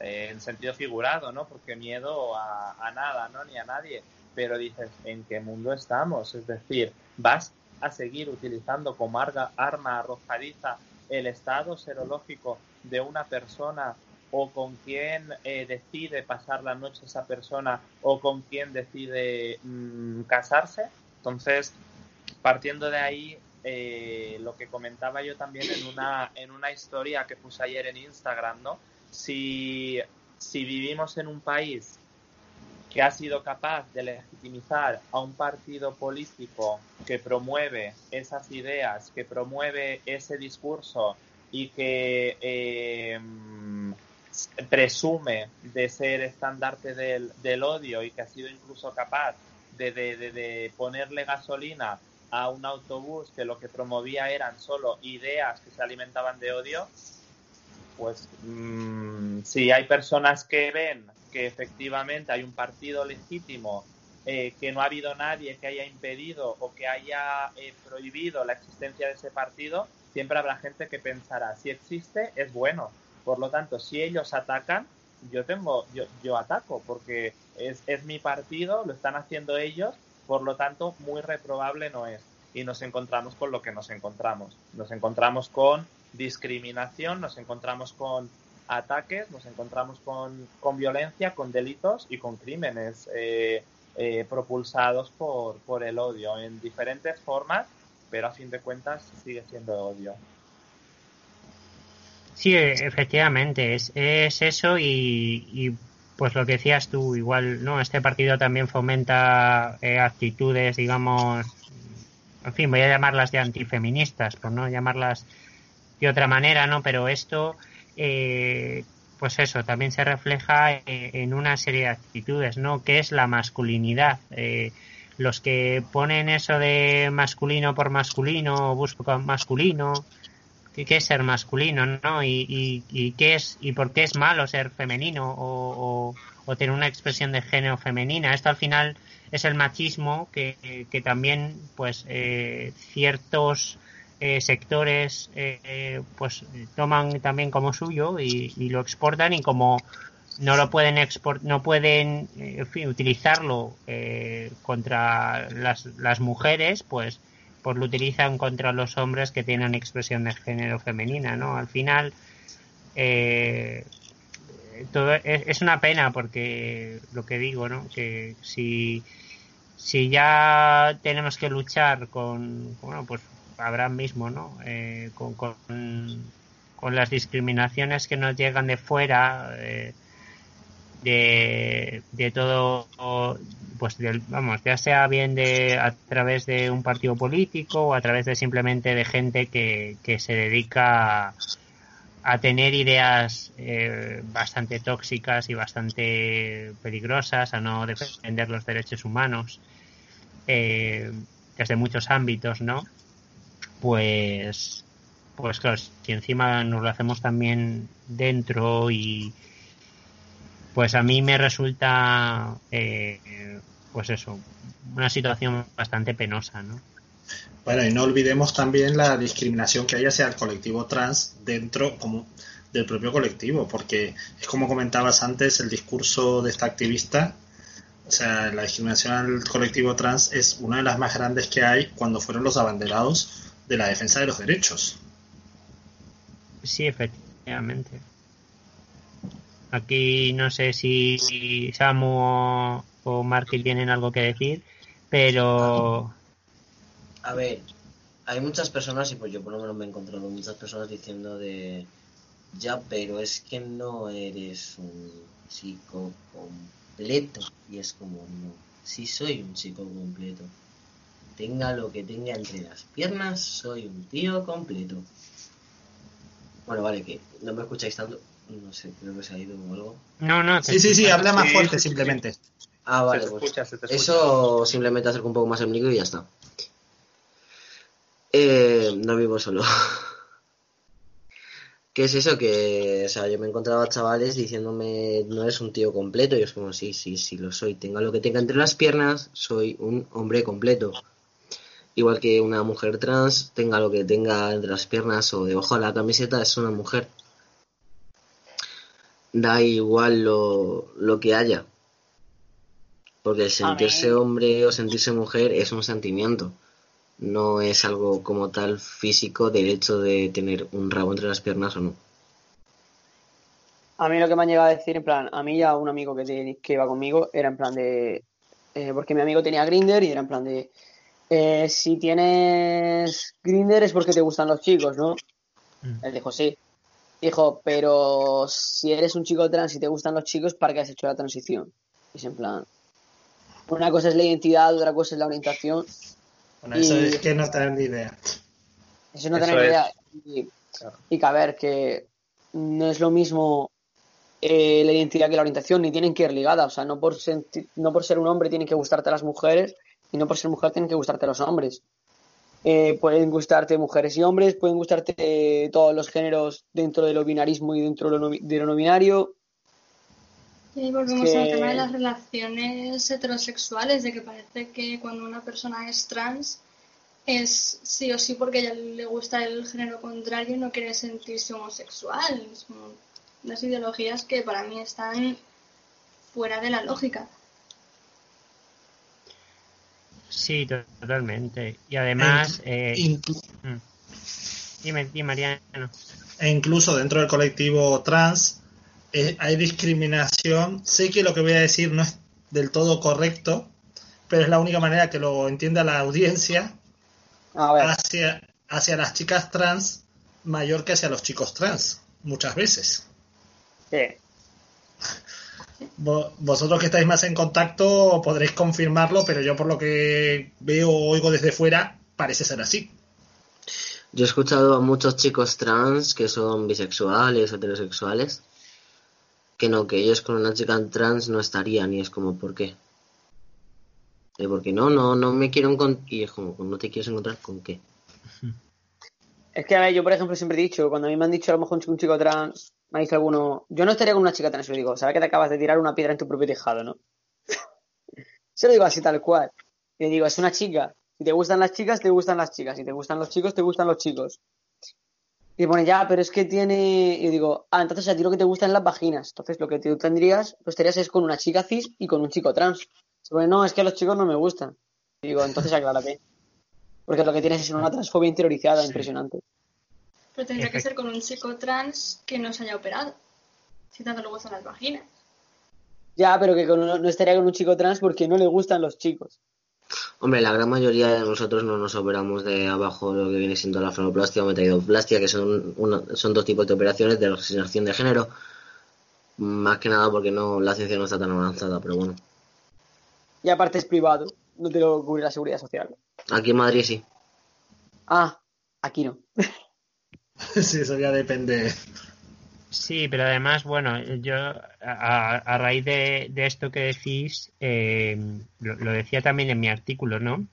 eh, en sentido figurado, ¿no? Porque miedo a, a nada, ¿no? Ni a nadie. Pero dices, ¿en qué mundo estamos? Es decir, vas a seguir utilizando como arma arrojadiza el estado serológico de una persona o con quién eh, decide pasar la noche esa persona o con quién decide mm, casarse. Entonces, partiendo de ahí, eh, lo que comentaba yo también en una, en una historia que puse ayer en Instagram, ¿no? Si, si vivimos en un país que ha sido capaz de legitimizar a un partido político que promueve esas ideas, que promueve ese discurso y que eh, presume de ser estandarte del, odio y que ha sido incluso capaz de, ponerle gasolina a un autobús que lo que promovía eran solo ideas que se alimentaban de odio, pues mm, si hay personas que ven que efectivamente hay un partido legítimo, eh, que no ha habido nadie que haya impedido o que haya eh, prohibido la existencia de ese partido, siempre habrá gente que pensará, si existe, es bueno. Por lo tanto, si ellos atacan, yo tengo, yo, yo ataco, porque es, es mi partido, lo están haciendo ellos, por lo tanto, muy reprobable no es. Y nos encontramos con lo que nos encontramos. Nos encontramos con discriminación, nos encontramos con ataques, nos encontramos con, con violencia, con delitos y con crímenes eh, eh, propulsados por, por el odio en diferentes formas, pero a fin de cuentas sigue siendo odio.
Sí, efectivamente, es, es eso y, y, pues lo que decías tú, igual, ¿no? Este partido también fomenta eh, actitudes, digamos, en fin, voy a llamarlas de antifeministas, por no llamarlas de otra manera, ¿no? Pero esto eh, pues eso, también se refleja eh, en una serie de actitudes, ¿no? Que es la masculinidad. Eh, los que ponen eso de masculino por masculino, busco masculino, ¿qué es ser masculino, no? Y, y, qué es, y por qué es malo ser femenino o, o, tener una expresión de género femenina. Esto al final es el machismo que, que también, pues, eh, ciertos eh, sectores eh, pues toman también como suyo y, lo exportan y como no lo pueden export, no pueden utilizarlo contra las, las mujeres, pues pues lo utilizan contra los hombres que tienen expresión de género femenina, ¿no? Al final, eh, todo es, una pena porque lo que digo, ¿no? Que si, si ya tenemos que luchar con, bueno, pues Abraham mismo, ¿no? Eh, con, con, las discriminaciones que nos llegan de fuera, eh, de, de todo pues vamos ya sea bien de a través de un partido político o a través de simplemente de gente que, que se dedica a, tener ideas eh, bastante tóxicas y bastante peligrosas a no defender los derechos humanos eh, desde muchos ámbitos no pues pues claro si encima nos lo hacemos también dentro y pues a mí me resulta eh, pues eso, una situación bastante penosa, ¿no?
Bueno, y no olvidemos también la discriminación que hay hacia el colectivo trans dentro como del propio colectivo, porque es como comentabas antes, el discurso de esta activista, o sea, la discriminación al colectivo trans es una de las más grandes que hay cuando fueron los abanderados de la defensa de los derechos.
Sí, efectivamente. Aquí no sé si Samu o Marky tienen algo que decir, pero...
A ver, hay muchas personas, y pues yo por lo menos me he encontrado muchas personas diciendo de... Ya, pero es que no eres un chico completo. Y es como, no, sí soy un chico completo. Tenga lo que tenga entre las piernas, soy un tío completo. Bueno, vale, que no me escucháis tanto. No sé, creo que se ha ido o algo.
No, no.
Sí, sí, sí, habla más fuerte simplemente.
Ah, vale, pues eso simplemente acerco un poco más el micro y ya está. Eh, no vivo solo. ¿Qué es eso? Que, o sea, yo me encontraba chavales diciéndome, no eres un tío completo. Y yo es como, sí, sí, sí lo soy. Tenga lo que tenga entre las piernas, soy un hombre completo. Igual que una mujer trans, tenga lo que tenga entre las piernas o debajo de la camiseta, es una mujer. Da igual lo, lo que haya. Porque sentirse hombre o sentirse mujer es un sentimiento. No es algo como tal físico del hecho de tener un rabo entre las piernas o no.
A mí lo que me han llegado a decir, en plan, a mí ya un amigo que, que iba conmigo era en plan de. Eh, porque mi amigo tenía Grinder y era en plan de. Eh, si tienes Grinder es porque te gustan los chicos, ¿no? Mm. Él dijo, sí. Dijo, pero si eres un chico trans y te gustan los chicos, ¿para qué has hecho la transición? Y es en plan, una cosa es la identidad, otra cosa es la orientación.
Bueno, eso es que no tener ni idea.
Eso no tener ni idea. Y, que a ver, que no es lo mismo eh, la identidad que la orientación, ni tienen que ir ligadas. O sea, no por, no por ser un hombre tienen que gustarte las mujeres, y no por ser mujer tienen que gustarte los hombres. Eh, pueden gustarte mujeres y hombres, pueden gustarte todos los géneros dentro de lo binarismo y dentro de lo no binario.
Y volvemos al tema de las relaciones heterosexuales, de que parece que cuando una persona es trans es sí o sí porque a ella le gusta el género contrario y no quiere sentirse homosexual. Son unas ideologías que para mí están fuera de la lógica.
Sí, totalmente. Y además... E eh, mm. dime, dime, Mariano.
E incluso dentro del colectivo trans eh, hay discriminación. Sé que lo que voy a decir no es del todo correcto, pero es la única manera que lo entienda la audiencia Hacia, hacia las chicas trans mayor que hacia los chicos trans, muchas veces.
Sí.
Vosotros que estáis más en contacto podréis confirmarlo, pero yo por lo que veo o oigo desde fuera, parece ser así.
Yo he escuchado a muchos chicos trans que son bisexuales, heterosexuales, que no, que ellos con una chica trans no estarían y es como, ¿por qué? ¿Y porque no, no, no me quiero encontrar. Y es como, ¿no te quieres encontrar con qué?
Es que, a ver, yo por ejemplo siempre he dicho, cuando a mí me han dicho a lo mejor un chico, trans, me dice alguno, yo no estaría con una chica trans, yo digo, ¿sabes que te acabas de tirar una piedra en tu propio tejado, no? Se lo digo así tal cual. Y le digo, es una chica. Si te gustan las chicas, te gustan las chicas. Si te gustan los chicos, te gustan los chicos. Y pone, ya, pero es que tiene. Y digo, ah, entonces a ti lo que te gustan las vaginas. Entonces lo que tú tendrías, pues tendrías es con una chica cis y con un chico trans. Se pone, no, es que a los chicos no me gustan. Y digo, entonces aclárate. Porque lo que tienes es una transfobia interiorizada impresionante.
Pero tendría que ser con un chico trans que no se haya operado. Si tanto le gustan las vaginas.
Ya, pero que no estaría con un chico trans porque no le gustan los chicos.
Hombre, la gran mayoría de nosotros no nos operamos de abajo lo que viene siendo la frenoplastia o metaidoplastia, que son, son dos tipos de operaciones de resignación de género. Más que nada porque no la ciencia no está tan avanzada, pero bueno.
Y aparte es privado, no te lo cubre la seguridad social.
Aquí en Madrid sí.
Ah, aquí no.
sí, eso ya depende
Sí, pero además, bueno, yo a, raíz de, esto que decís, eh, lo, decía también en mi artículo, ¿no?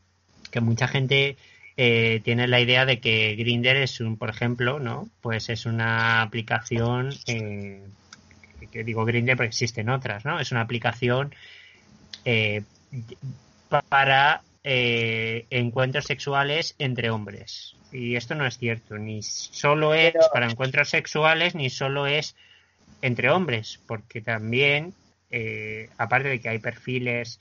Que mucha gente eh, tiene la idea de que Grinder es un, por ejemplo, ¿no? Pues es una aplicación, eh, que digo Grinder porque existen otras, ¿no? Es una aplicación para encuentros sexuales entre hombres. Y esto no es cierto, ni solo es para encuentros sexuales, ni solo es entre hombres, porque también, eh, aparte de que hay perfiles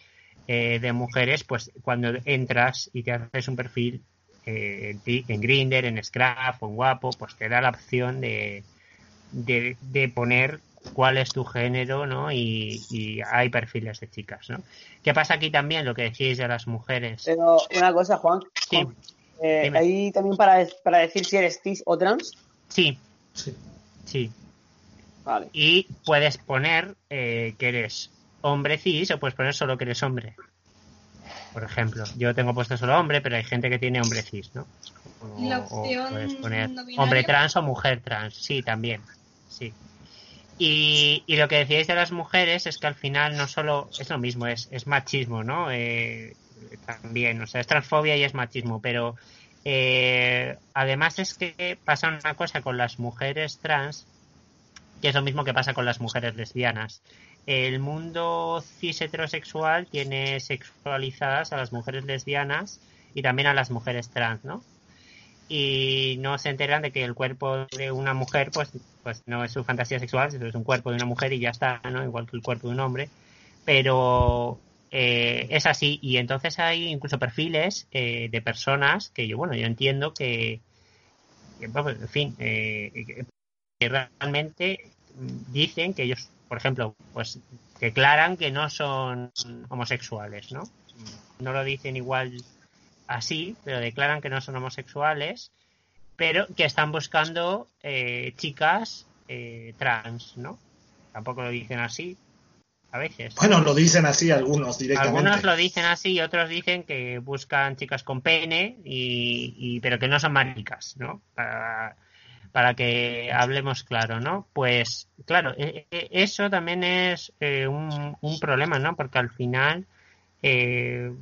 eh, de mujeres, pues cuando entras y te haces un perfil eh, en Grinder, en Scrap o en Guapo, pues te da la opción de, de, poner cuál es tu género, ¿no? Y, hay perfiles de chicas, ¿no? ¿Qué pasa aquí también, lo que decís de las mujeres?
Pero una cosa, Juan. Sí. Eh, ¿Ahí también para, para decir si eres cis o trans?
Sí. Sí. Vale. Y puedes poner eh, que eres hombre cis o puedes poner solo que eres hombre. Por ejemplo, yo tengo puesto solo hombre, pero hay gente que tiene hombre cis, ¿no?
O, la opción
puedes poner hombre trans o mujer trans. Sí, también. Sí. Y, y, lo que decíais de las mujeres es que al final no solo es lo mismo, es, es machismo, ¿no? Eh, también, o sea, es transfobia y es machismo, pero eh, además es que pasa una cosa con las mujeres trans, que es lo mismo que pasa con las mujeres lesbianas. El mundo cis heterosexual tiene sexualizadas a las mujeres lesbianas y también a las mujeres trans, ¿no? Y no se enteran de que el cuerpo de una mujer, pues, pues no es su fantasía sexual, es un cuerpo de una mujer y ya está, ¿no? Igual que el cuerpo de un hombre. Pero eh, es así y entonces hay incluso perfiles eh, de personas que yo bueno yo entiendo que, en fin eh, que realmente dicen que ellos por ejemplo pues declaran que no son homosexuales no no lo dicen igual así pero declaran que no son homosexuales pero que están buscando chicas trans no tampoco lo dicen así a veces.
Bueno, lo dicen así algunos directamente.
Algunos lo dicen así y otros dicen que buscan chicas con pene, y, pero que no son maricas, ¿no? Para, para que hablemos claro, ¿no? Pues claro, e, e, eso también es eh, un, un, problema, ¿no? Porque al final, eh,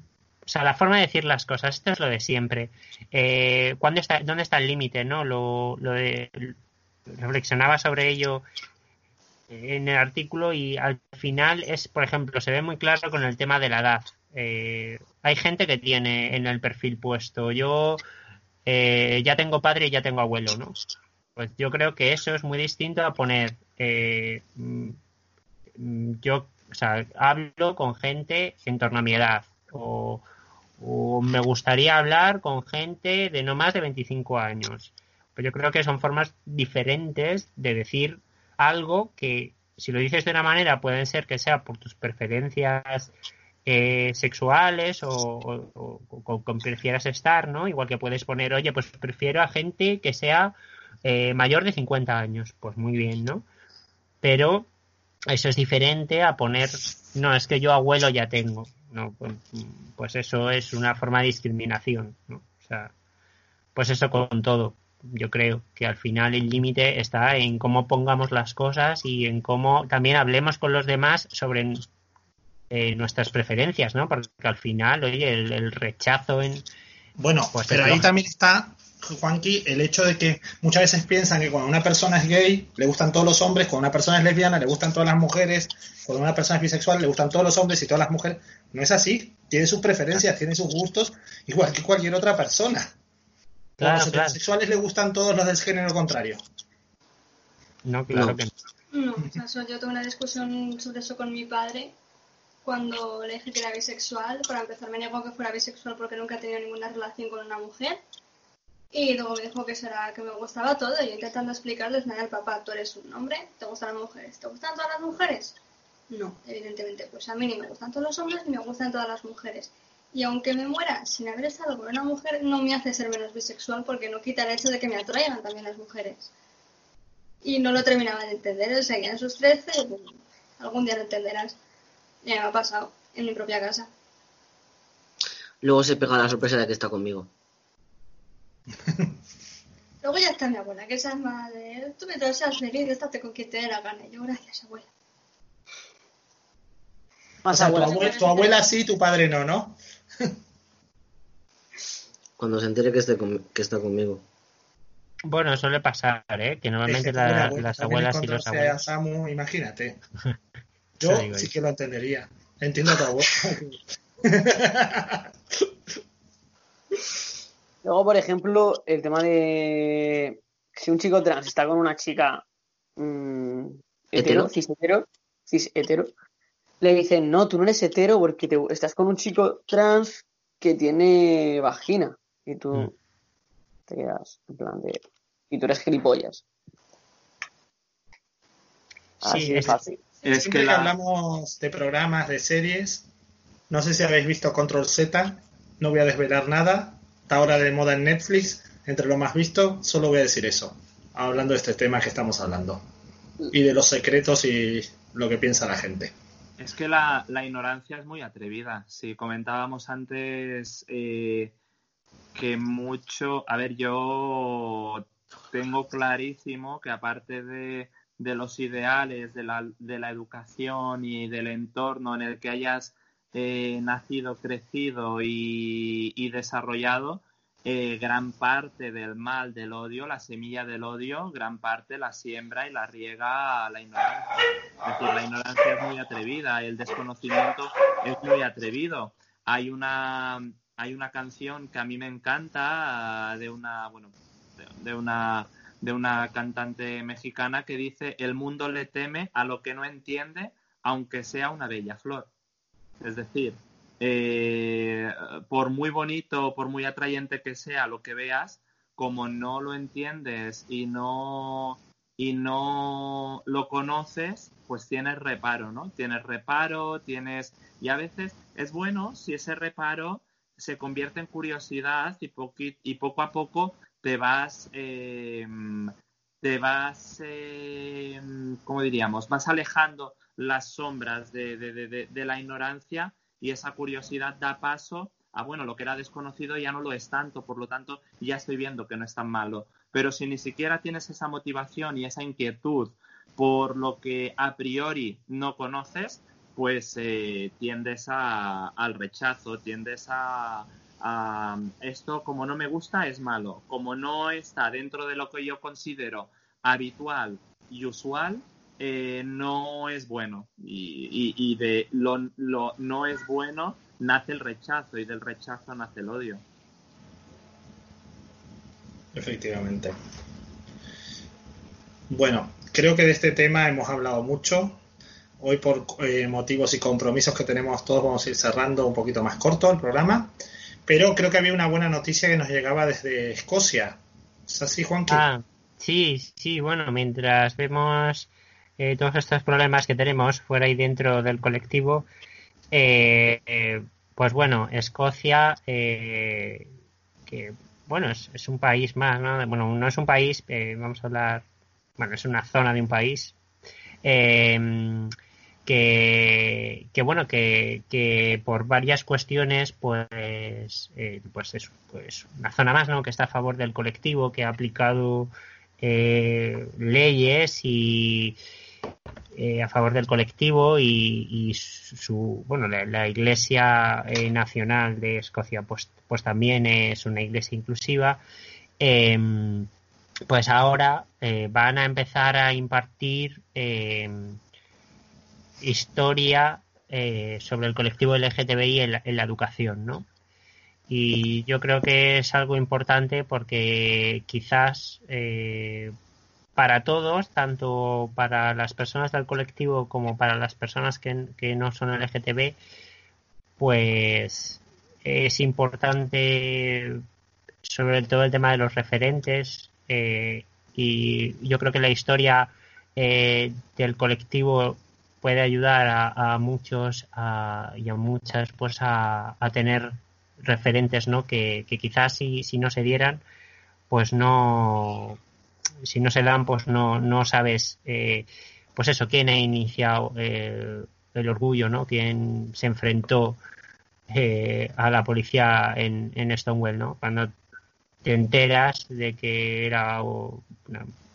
o sea, la forma de decir las cosas, esto es lo de siempre. Eh, ¿cuándo está, ¿Dónde está el límite, no? Lo, lo de, reflexionaba sobre ello en el artículo y al final es, por ejemplo, se ve muy claro con el tema de la edad. Eh, hay gente que tiene en el perfil puesto, yo eh, ya tengo padre y ya tengo abuelo, ¿no? Pues yo creo que eso es muy distinto a poner, eh, mm, yo, o sea, hablo con gente en torno a mi edad o, o me gustaría hablar con gente de no más de 25 años. Pues yo creo que son formas diferentes de decir algo que, si lo dices de una manera, pueden ser que sea por tus preferencias eh, sexuales o, con prefieras estar, ¿no? Igual que puedes poner, oye, pues prefiero a gente que sea eh, mayor de 50 años. Pues muy bien, ¿no? Pero eso es diferente a poner, no, es que yo abuelo ya tengo. No, pues, pues eso es una forma de discriminación, ¿no? O sea, pues eso con todo yo creo que al final el límite está en cómo pongamos las cosas y en cómo también hablemos con los demás sobre eh, nuestras preferencias, ¿no? Porque al final, oye, el, rechazo en...
Bueno, pues pero ahí también está, Juanqui, el hecho de que muchas veces piensan que cuando una persona es gay le gustan todos los hombres, cuando una persona es lesbiana le gustan todas las mujeres, cuando una persona es bisexual le gustan todos los hombres y todas las mujeres. No es así. Tiene sus preferencias, tiene sus gustos, igual que cualquier otra persona. a los heterosexuales les gustan todos los del género contrario.
No, claro que
no. No, o sea, yo tuve una discusión sobre eso con mi padre cuando le dije que era bisexual. Para empezar, me negó que fuera bisexual porque nunca he tenido ninguna relación con una mujer. Y luego me dijo que será que me gustaba todo. Y yo intentando explicarles, nada, el papá, tú eres un hombre, te gustan las mujeres. ¿Te gustan todas las mujeres? No, evidentemente. Pues a mí ni me gustan todos los hombres ni me gustan todas las mujeres. Y aunque me muera sin haber estado con una mujer, no me hace ser menos bisexual porque no quita el hecho de que me atraigan también las mujeres. Y no lo terminaba de entender, seguía en sus 13, algún día lo entenderás. Ya me ha pasado en mi propia casa.
Luego se pega la sorpresa de que está conmigo.
Luego ya está mi abuela, que esa es madre. Tú mientras seas feliz, estate con quien te dé la gana. Yo, gracias, abuela.
o sea, tu, abuela, sí, tu padre no, ¿no?
Cuando se entere que, esté que está conmigo.
Bueno, suele pasar, ¿eh? Que normalmente las abuelas y los abuelos.
Samu, imagínate. Yo sí que lo entendería. Entiendo a tu abuela.
Luego, por ejemplo, el tema de si un chico trans está con una chica mmm, hetero, cis hetero, cis hetero, le dicen, no, tú no eres hetero porque te, estás con un chico trans que tiene vagina. Y tú mm. te quedas en plan de... Y tú eres gilipollas.
Así es fácil. Es Siempre que, hablamos de programas, de series, no sé si habéis visto Control Z, no voy a desvelar nada, está ahora de moda en Netflix, entre lo más visto, solo voy a decir eso, hablando de este tema que estamos hablando, y de los secretos y lo que piensa la gente.
Es que la, ignorancia es muy atrevida. Si comentábamos antes eh, que mucho, a ver, yo tengo clarísimo que aparte de, los ideales de la, de la, educación y del entorno en el que hayas eh, nacido, crecido y, desarrollado, eh, gran parte del mal, del odio, la semilla del odio, gran parte la siembra y la riega la ignorancia. Es decir, la ignorancia es muy atrevida, el desconocimiento es muy atrevido. Hay una, hay una canción que a mí me encanta de una, bueno, de una de una cantante mexicana que dice el mundo le teme a lo que no entiende aunque sea una bella flor. Es decir, eh, por muy bonito, por muy atrayente que sea lo que veas, como no lo entiendes y no y no lo conoces, pues tienes reparo, ¿no? Tienes reparo, tienes y a veces es bueno si ese reparo se convierte en curiosidad y, y poco a poco te vas eh, te vas eh, ¿cómo diríamos? vas alejando las sombras de, la ignorancia y esa curiosidad da paso a, bueno, lo que era desconocido ya no lo es tanto, por lo tanto ya estoy viendo que no es tan malo. Pero si ni siquiera tienes esa motivación y esa inquietud por lo que a priori no conoces, pues eh, tiendes al rechazo, tiendes a, a, esto como no me gusta es malo, como no está dentro de lo que yo considero habitual y usual, eh, no es bueno. Y, de lo, no es bueno nace el rechazo y del rechazo nace el odio.
Efectivamente. Bueno, creo que de este tema hemos hablado mucho. Hoy por eh, motivos y compromisos que tenemos todos vamos a ir cerrando un poquito más corto el programa. Pero creo que había una buena noticia que nos llegaba desde Escocia. ¿Es así, Juanqui?
Ah, sí, sí, bueno, mientras vemos eh, todos estos problemas que tenemos fuera y dentro del colectivo, eh, eh, pues bueno, Escocia, que bueno, es, un país más, ¿no? Bueno, no es un país, vamos a hablar, bueno, es una zona de un país. Que, que, bueno que, que, por varias cuestiones pues pues es pues una zona más no que está a favor del colectivo que ha aplicado leyes y, eh, a favor del colectivo y, su bueno la, Iglesia eh, Nacional de Escocia pues pues también es una iglesia inclusiva. Em, pues ahora eh, van a empezar a impartir em, historia sobre el colectivo LGTBI en la, en la educación no Y yo creo que es algo importante porque quizás para todos, tanto para las personas del colectivo como para las personas que, que no son LGTB, pues es importante sobre todo el tema de los referentes eh, y yo creo que la historia eh, del colectivo puede ayudar a, muchos y a muchas pues a, tener referentes no que, quizás si, si no se dieran pues no si no se dan pues no no sabes eh, pues eso quién ha iniciado el orgullo no quién se enfrentó a la policía en, en Stonewall no cuando te enteras de que era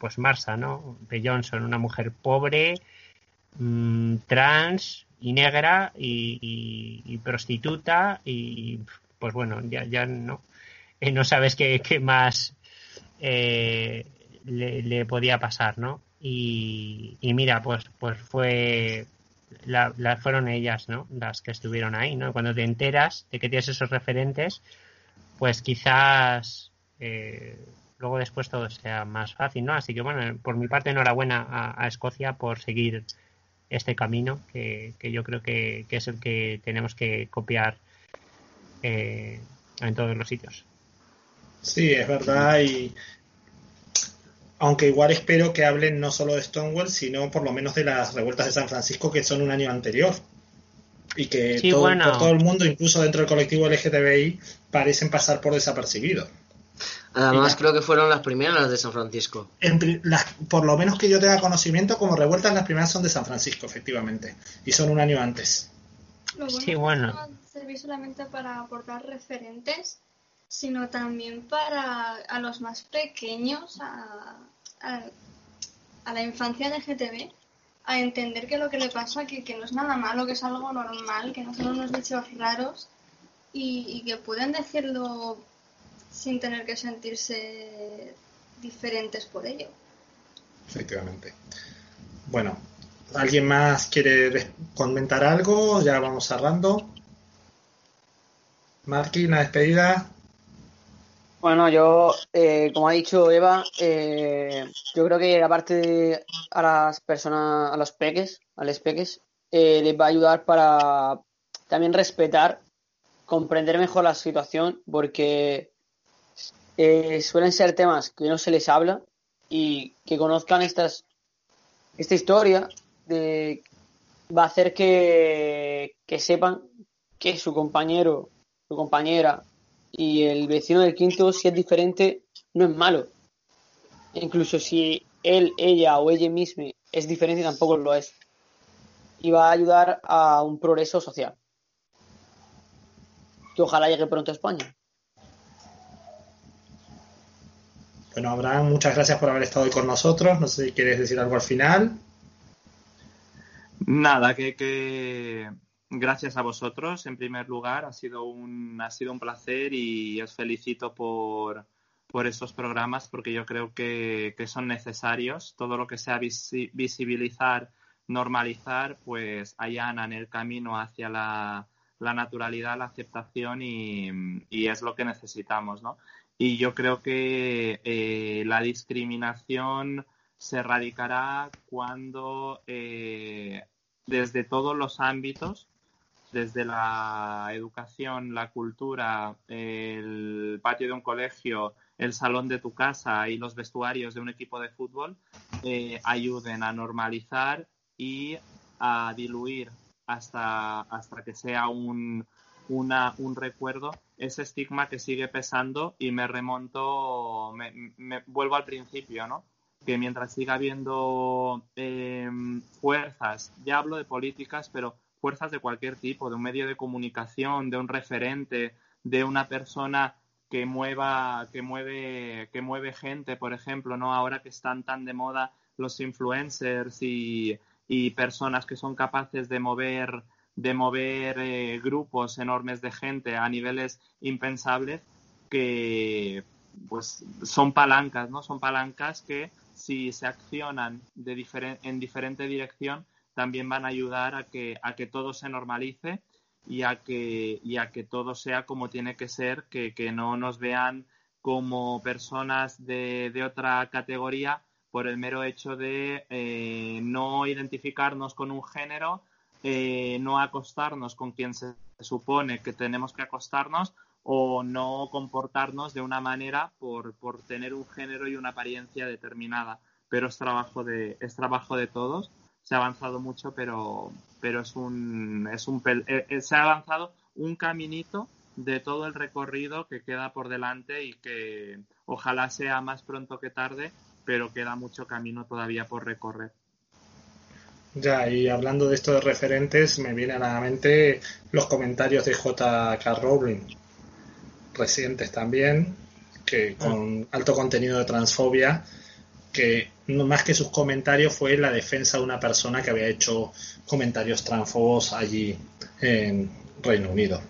pues Marsa, ¿no? De Johnson, una mujer pobre, mm, trans y negra y, prostituta y pues bueno, ya, ya no, eh, no sabes qué, más eh, le, podía pasar, ¿no? Y, mira, pues, pues fue la, fueron ellas, ¿no? Las que estuvieron ahí, ¿no? Cuando te enteras de que tienes esos referentes, pues quizás eh, luego después todo sea más fácil, ¿no? Así que bueno, por mi parte enhorabuena a, Escocia por seguir este camino que, yo creo que, es el que tenemos que copiar eh, en todos los sitios.
Sí, es verdad y aunque igual espero que hablen no solo de Stonewall, sino por lo menos de las revueltas de San Francisco que son un año anterior y que todo, todo el mundo, incluso dentro del colectivo LGTBI, parecen pasar por desapercibidos.
Además, creo que fueron las primeras las de San Francisco.
por lo menos que yo tenga conocimiento, como revueltas, las primeras son de San Francisco, efectivamente. Y son un año antes.
Lo bueno sí, bueno. No servir solamente para aportar referentes, sino también para a los más pequeños, a, a, la infancia de GTV, a entender que lo que le pasa, que, que no es nada malo, que es algo normal, que no son unos bichos raros y, y que pueden decirlo sin tener que sentirse diferentes por ello.
Efectivamente. Bueno, ¿alguien más quiere comentar algo? Ya vamos cerrando. Marky, una despedida.
Bueno, yo, eh, como ha dicho Eva, eh, yo creo que aparte de a las personas, a los peques, a los peques, eh, les va a ayudar para también respetar, comprender mejor la situación, porque eh, suelen ser temas que no se les habla y que conozcan estas esta historia de, va a hacer que, que sepan que su compañero, su compañera y el vecino del quinto, si es diferente, no es malo. Incluso si él, ella o ella misma es diferente, tampoco lo es. Y va a ayudar a un progreso social. Que ojalá llegue pronto a España.
Bueno, Abraham, muchas gracias por haber estado hoy con nosotros. No sé si quieres decir algo al final.
Nada, que, gracias a vosotros en primer lugar. Ha sido un, ha sido un placer y os felicito por, por estos programas porque yo creo que, son necesarios. Todo lo que sea visibilizar, normalizar, pues allanan el camino hacia la, naturalidad, la aceptación y, y, es lo que necesitamos, ¿no? Y yo creo que eh, la discriminación se erradicará cuando eh, desde todos los ámbitos, desde la educación, la cultura, el patio de un colegio, el salón de tu casa y los vestuarios de un equipo de fútbol, eh, ayuden a normalizar y a diluir hasta, hasta que sea un, una, un recuerdo ese estigma que sigue pesando y me remonto, me, vuelvo al principio, ¿no? Que mientras siga habiendo em, fuerzas, ya hablo de políticas, pero fuerzas de cualquier tipo, de un medio de comunicación, de un referente, de una persona que mueva, que mueve, que mueve gente, por ejemplo, ¿no? Ahora que están tan de moda los influencers y, y personas que son capaces de mover de mover eh, grupos enormes de gente a niveles impensables que pues son palancas, ¿no? Son palancas que si se accionan de en diferente dirección también van a ayudar a que, a que todo se normalice y a que, y a que todo sea como tiene que ser, que, que no nos vean como personas de, de otra categoría por el mero hecho de eh, no identificarnos con un género, eh, no acostarnos con quien se supone que tenemos que acostarnos o no comportarnos de una manera por, por tener un género y una apariencia determinada. Pero es trabajo de, es trabajo de todos. Se ha avanzado mucho, pero, pero es un, es un eh, se ha avanzado un caminito de todo el recorrido que queda por delante y que ojalá sea más pronto que tarde, pero queda mucho camino todavía por recorrer.
Ya, y hablando de estos referentes, me vienen a la mente los comentarios de J.K. Rowling, recientes también, que con alto contenido de transfobia, que no más que sus comentarios fue la defensa de una persona que había hecho comentarios transfobos allí en Reino Unido.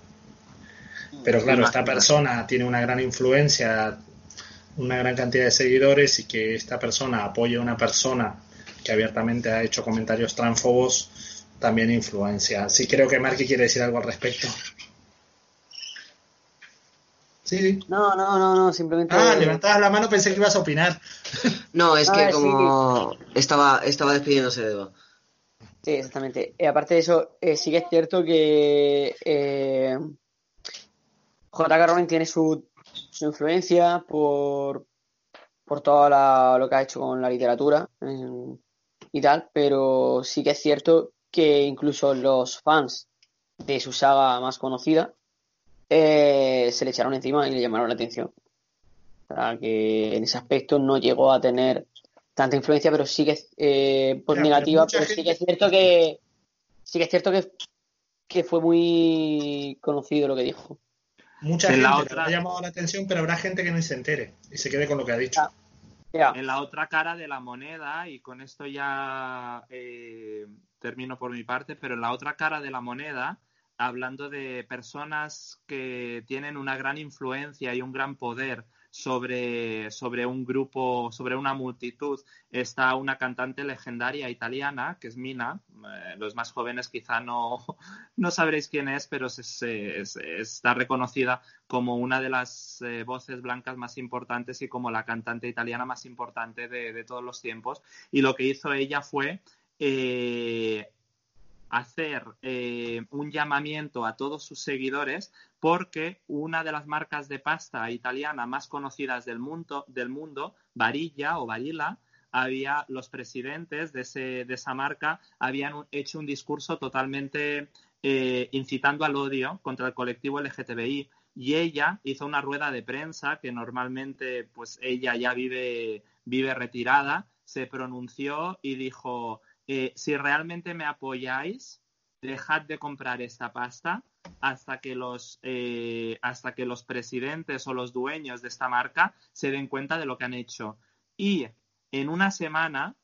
Pero claro, esta persona tiene una gran influencia, una gran cantidad de seguidores y que esta persona apoye a una persona que abiertamente ha hecho comentarios transfobos también influencia. Sí, creo que Marky quiere decir algo al respecto. Sí.
No, no, no, no, simplemente.
Ah, levantabas la mano, pensé que ibas a opinar.
No, es que como estaba, estaba despidiéndose de Eva.
Sí, exactamente. Y aparte de eso, eh, sí que es cierto que eh, J.K. Rowling tiene su, su influencia por, por todo lo que ha hecho con la literatura y tal, pero sí que es cierto que incluso los fans de su saga más conocida eh, se le echaron encima y le llamaron la atención. O sea, que en ese aspecto no llegó a tener tanta influencia, pero sí que eh, pues negativa, pero, sí que es cierto que sí que es cierto que, que fue muy conocido lo que dijo.
Mucha gente le ha llamado la atención, pero habrá gente que no se entere y se quede con lo que ha dicho.
En la otra cara de la moneda, y con esto ya eh, termino por mi parte, pero en la otra cara de la moneda, hablando de personas que tienen una gran influencia y un gran poder sobre, sobre un grupo, sobre una multitud, está una cantante legendaria italiana, que es Mina. Eh, los más jóvenes quizá no, no sabréis quién es, pero está reconocida como una de las eh, voces blancas más importantes y como la cantante italiana más importante de, todos los tiempos. Y lo que hizo ella fue eh, hacer eh, un llamamiento a todos sus seguidores porque una de las marcas de pasta italiana más conocidas del mundo, del mundo Barilla o Barilla, había los presidentes de, ese, de esa marca habían hecho un discurso totalmente eh, incitando al odio contra el colectivo LGTBI y ella hizo una rueda de prensa que normalmente pues ella ya vive, vive retirada, se pronunció y dijo si realmente me apoyáis, dejad de comprar esta pasta hasta que los eh, hasta que los presidentes o los dueños de esta marca se den cuenta de lo que han hecho. Y en una semana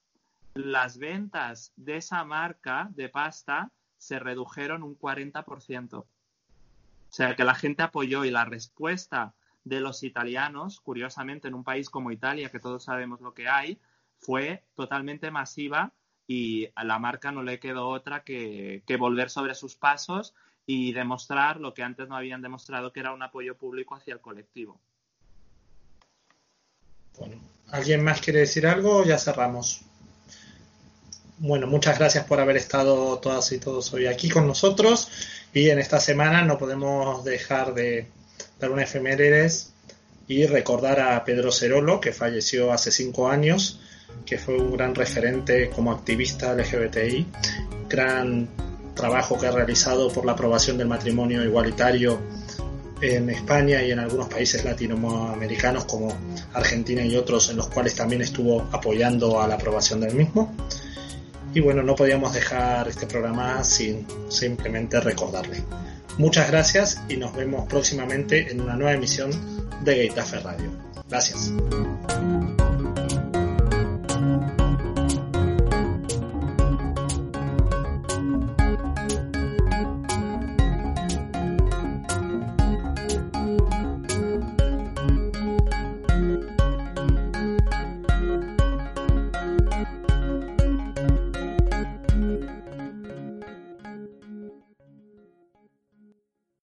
las ventas de esa marca de pasta se redujeron un 40%. O sea que la gente apoyó y la respuesta de los italianos, curiosamente en un país como Italia, que todos sabemos lo que hay, fue totalmente masiva y a la marca no le quedó otra que, volver sobre sus pasos y demostrar lo que antes no habían demostrado, que era un apoyo público hacia el colectivo.
Bueno, ¿alguien más quiere decir algo? Ya cerramos. Bueno, muchas gracias por haber estado todas y todos hoy aquí con nosotros y en esta semana no podemos dejar de dar una efemérides y recordar a Pedro Cerolo, que falleció hace cinco años que fue un gran referente como activista LGBTI, gran trabajo que ha realizado por la aprobación del matrimonio igualitario en España y en algunos países latinoamericanos como Argentina y otros en los cuales también estuvo apoyando a la aprobación del mismo. Y bueno, no podíamos dejar este programa sin simplemente recordarle. Muchas gracias y nos vemos próximamente en una nueva emisión de Gaitafe Radio. Gracias.